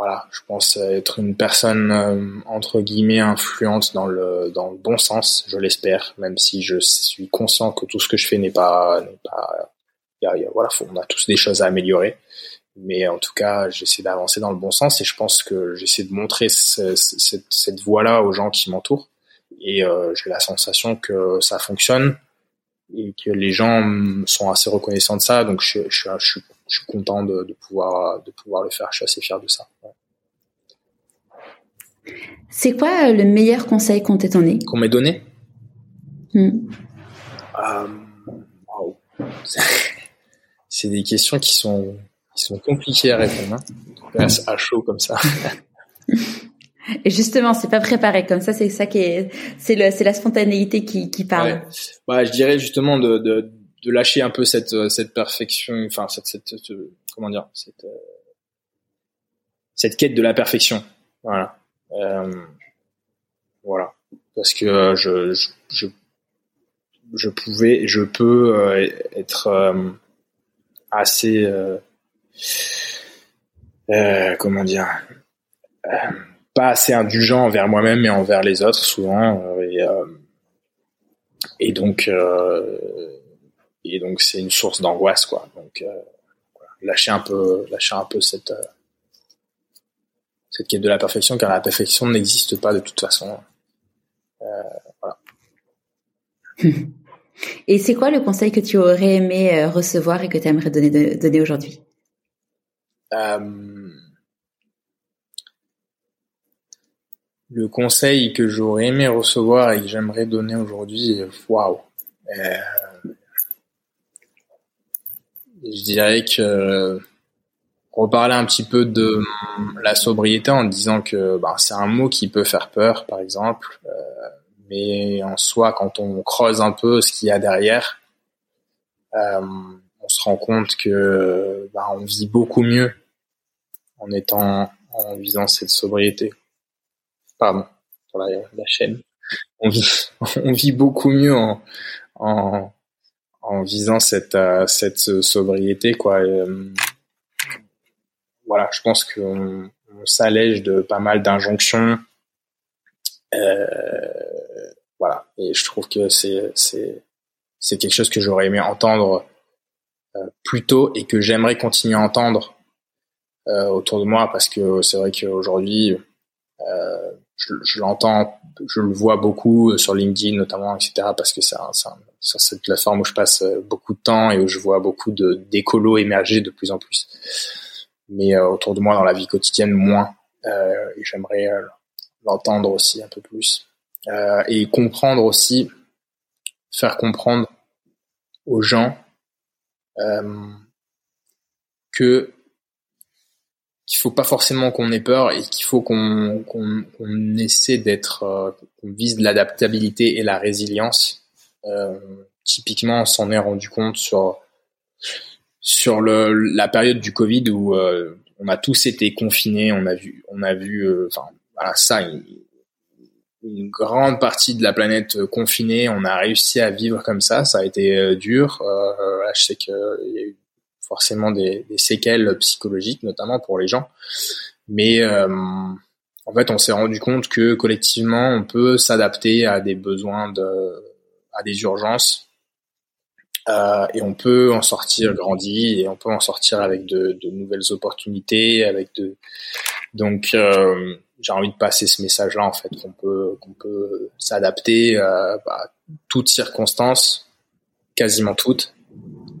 voilà, je pense être une personne entre guillemets influente dans le dans le bon sens, je l'espère, même si je suis conscient que tout ce que je fais n'est pas n'est pas y a, y a, voilà, on a tous des choses à améliorer, mais en tout cas, j'essaie d'avancer dans le bon sens et je pense que j'essaie de montrer ce, cette, cette voie-là aux gens qui m'entourent. Et euh, j'ai la sensation que ça fonctionne et que les gens sont assez reconnaissants de ça, donc je, je, je, je suis content de, de, pouvoir de pouvoir le faire. Je suis assez fier de ça. Ouais. C'est quoi euh, le meilleur conseil qu'on t'ait donné? Qu'on m'ait donné? Hmm. euh, wow. C'est des questions qui sont qui sont compliquées à répondre, hein. à chaud comme ça. Et justement, c'est pas préparé comme ça. C'est ça qui est, c'est la spontanéité qui, qui parle. Ouais. Bah, je dirais justement de, de, de lâcher un peu cette, cette perfection, enfin cette, cette, cette comment dire, cette, cette quête de la perfection. Voilà. Euh, voilà. Parce que je, je, je, je pouvais, je peux euh, être euh, assez, euh, euh, comment dire pas assez indulgent envers moi-même et envers les autres souvent euh, et, euh, et donc euh, et donc c'est une source d'angoisse quoi donc voilà. lâcher un peu lâcher un peu cette cette quête de la perfection car la perfection n'existe pas de toute façon voilà et c'est quoi le conseil que tu aurais aimé recevoir et que tu aimerais donner, donner aujourd'hui? Euh, le conseil que j'aurais aimé recevoir et que j'aimerais donner aujourd'hui, waouh. Je dirais que reparler un petit peu de la sobriété en disant que bah, c'est un mot qui peut faire peur, par exemple, euh, mais en soi, quand on creuse un peu ce qu'il y a derrière, euh, on se rend compte que bah, on vit beaucoup mieux en étant en visant cette sobriété pardon, pour la, la chaîne. On vit, on vit beaucoup mieux en, en, en visant cette, euh, cette sobriété, quoi. Euh, voilà, je pense qu'on on, s'allège de pas mal d'injonctions. Euh, voilà, et je trouve que c'est quelque chose que j'aurais aimé entendre euh, plus tôt et que j'aimerais continuer à entendre euh, autour de moi parce que c'est vrai qu'aujourd'hui euh, je, l'entends, je le vois beaucoup sur LinkedIn notamment, etc. Parce que c'est sur cette plateforme où je passe beaucoup de temps et où je vois beaucoup de d'écolos émerger de plus en plus. Mais euh, autour de moi dans la vie quotidienne moins. Euh, et j'aimerais euh, l'entendre aussi un peu plus euh, et comprendre aussi, faire comprendre aux gens que qu'il faut pas forcément qu'on ait peur et qu'il faut qu'on qu'on essaie d'être euh, qu'on vise l'adaptabilité et la résilience. Euh, typiquement, on s'en est rendu compte sur sur le la période du Covid où euh, on a tous été confinés, on a vu on a vu euh, enfin voilà ça une, grande partie de la planète confinée, on a réussi à vivre comme ça, ça a été euh, dur. je sais qu'il y a eu forcément des, des, séquelles psychologiques, notamment pour les gens. Mais euh, en fait, on s'est rendu compte que collectivement, on peut s'adapter à des besoins de, à des urgences, euh, et on peut en sortir grandi, et on peut en sortir avec de, nouvelles opportunités, avec de. Donc, euh, j'ai envie de passer ce message-là en fait, qu'on peut qu'on peut s'adapter à, à toutes circonstances, quasiment toutes,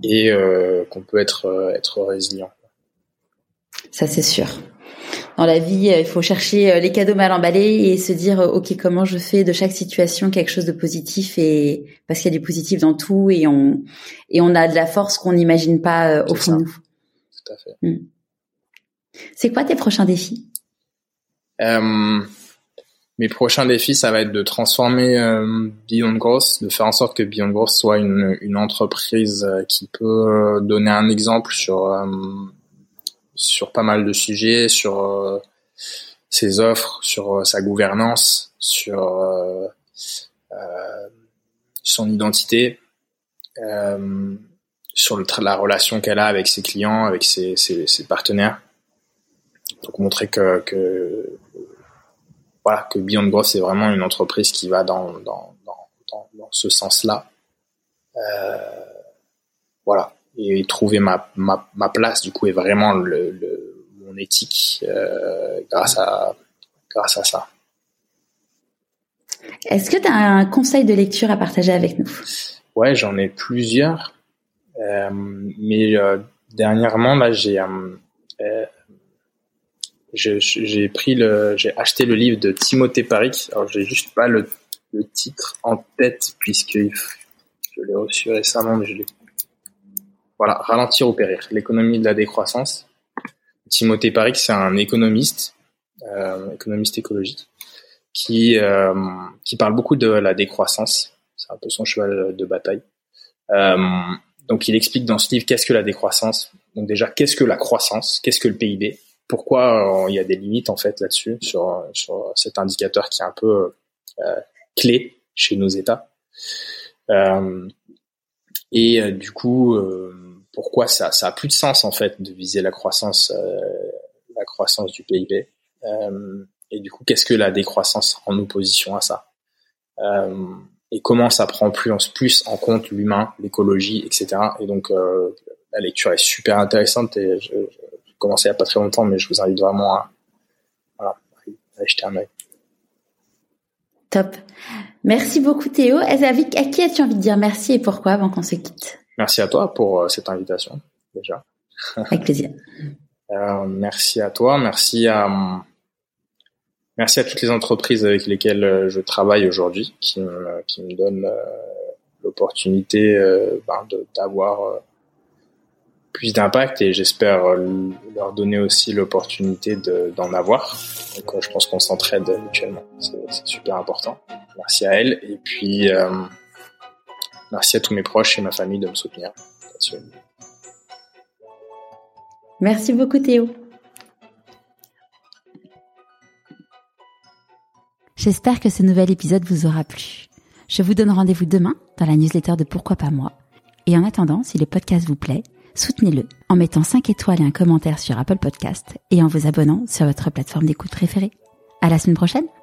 et euh, qu'on peut être euh, être résilient. Ça c'est sûr. Dans la vie, il faut chercher euh, les cadeaux mal emballés et se dire ok comment je fais de chaque situation quelque chose de positif et parce qu'il y a du positif dans tout et on et on a de la force qu'on n'imagine pas au fond de nous. Tout à fait. Hmm. C'est quoi tes prochains défis? Euh, mes prochains défis, ça va être de transformer euh, Beyond Growth, de faire en sorte que Beyond Growth soit une, une entreprise euh, qui peut donner un exemple sur euh, sur pas mal de sujets, sur euh, ses offres, sur euh, sa gouvernance, sur son identité, sur le, la relation qu'elle a avec ses clients, avec ses, ses, ses partenaires. donc montrer que, que voilà que Beyond Growth est vraiment une entreprise qui va dans dans dans, dans, ce sens-là. Euh, voilà et trouver ma, ma, ma place du coup est vraiment le, le mon éthique euh, grâce à grâce à ça. Est-ce que tu as un conseil de lecture à partager avec nous? Ouais, j'en ai plusieurs. Euh, mais euh, dernièrement, là, j'ai j'ai pris le, j'ai acheté le livre de Timothée Parik. Alors, j'ai juste pas le, le, titre en tête puisque je l'ai reçu récemment, mais je l'ai. Voilà, ralentir ou périr, l'économie de la décroissance. Timothée Parik, c'est un économiste, euh, économiste écologique, qui euh, qui parle beaucoup de la décroissance. C'est un peu son cheval de bataille. Euh, donc, il explique dans ce livre qu'est-ce que la décroissance. Donc déjà, qu'est-ce que la croissance? Qu'est-ce que le PIB Pourquoi euh, il y a des limites en fait là-dessus sur sur cet indicateur qui est un peu euh, clé chez nos États? Euh, et du coup, pourquoi ça ça a plus de sens en fait de viser la croissance la croissance du PIB et du coup, qu'est-ce que la décroissance en opposition à ça? Euh, Et comment ça prend plus en, compte l'humain, l'écologie, etc. Et donc, euh, la lecture est super intéressante et je, je, commencé il n'y a pas très longtemps, mais je vous invite vraiment à, voilà, jeter un œil. Top. Merci beaucoup Théo. À qui as-tu envie de dire merci et pourquoi avant qu'on se quitte? Merci à toi pour euh, cette invitation déjà. Avec plaisir. Euh, merci à toi, merci à Merci à toutes les entreprises avec lesquelles euh, je travaille aujourd'hui, qui me, qui me donnent euh, l'opportunité euh, ben, d'avoir plus d'impact et j'espère leur donner aussi l'opportunité d'en avoir. Donc je pense qu'on s'entraide mutuellement, c'est super important. Merci à elles et puis merci à tous mes proches et ma famille de me soutenir. Merci beaucoup Théo. J'espère que ce nouvel épisode vous aura plu. Je vous donne rendez-vous demain dans la newsletter de Pourquoi pas moi. Et en attendant, si le podcast vous plaît, soutenez-le en mettant 5 étoiles et un commentaire sur Apple Podcast et en vous abonnant sur votre plateforme d'écoute préférée. À la semaine prochaine!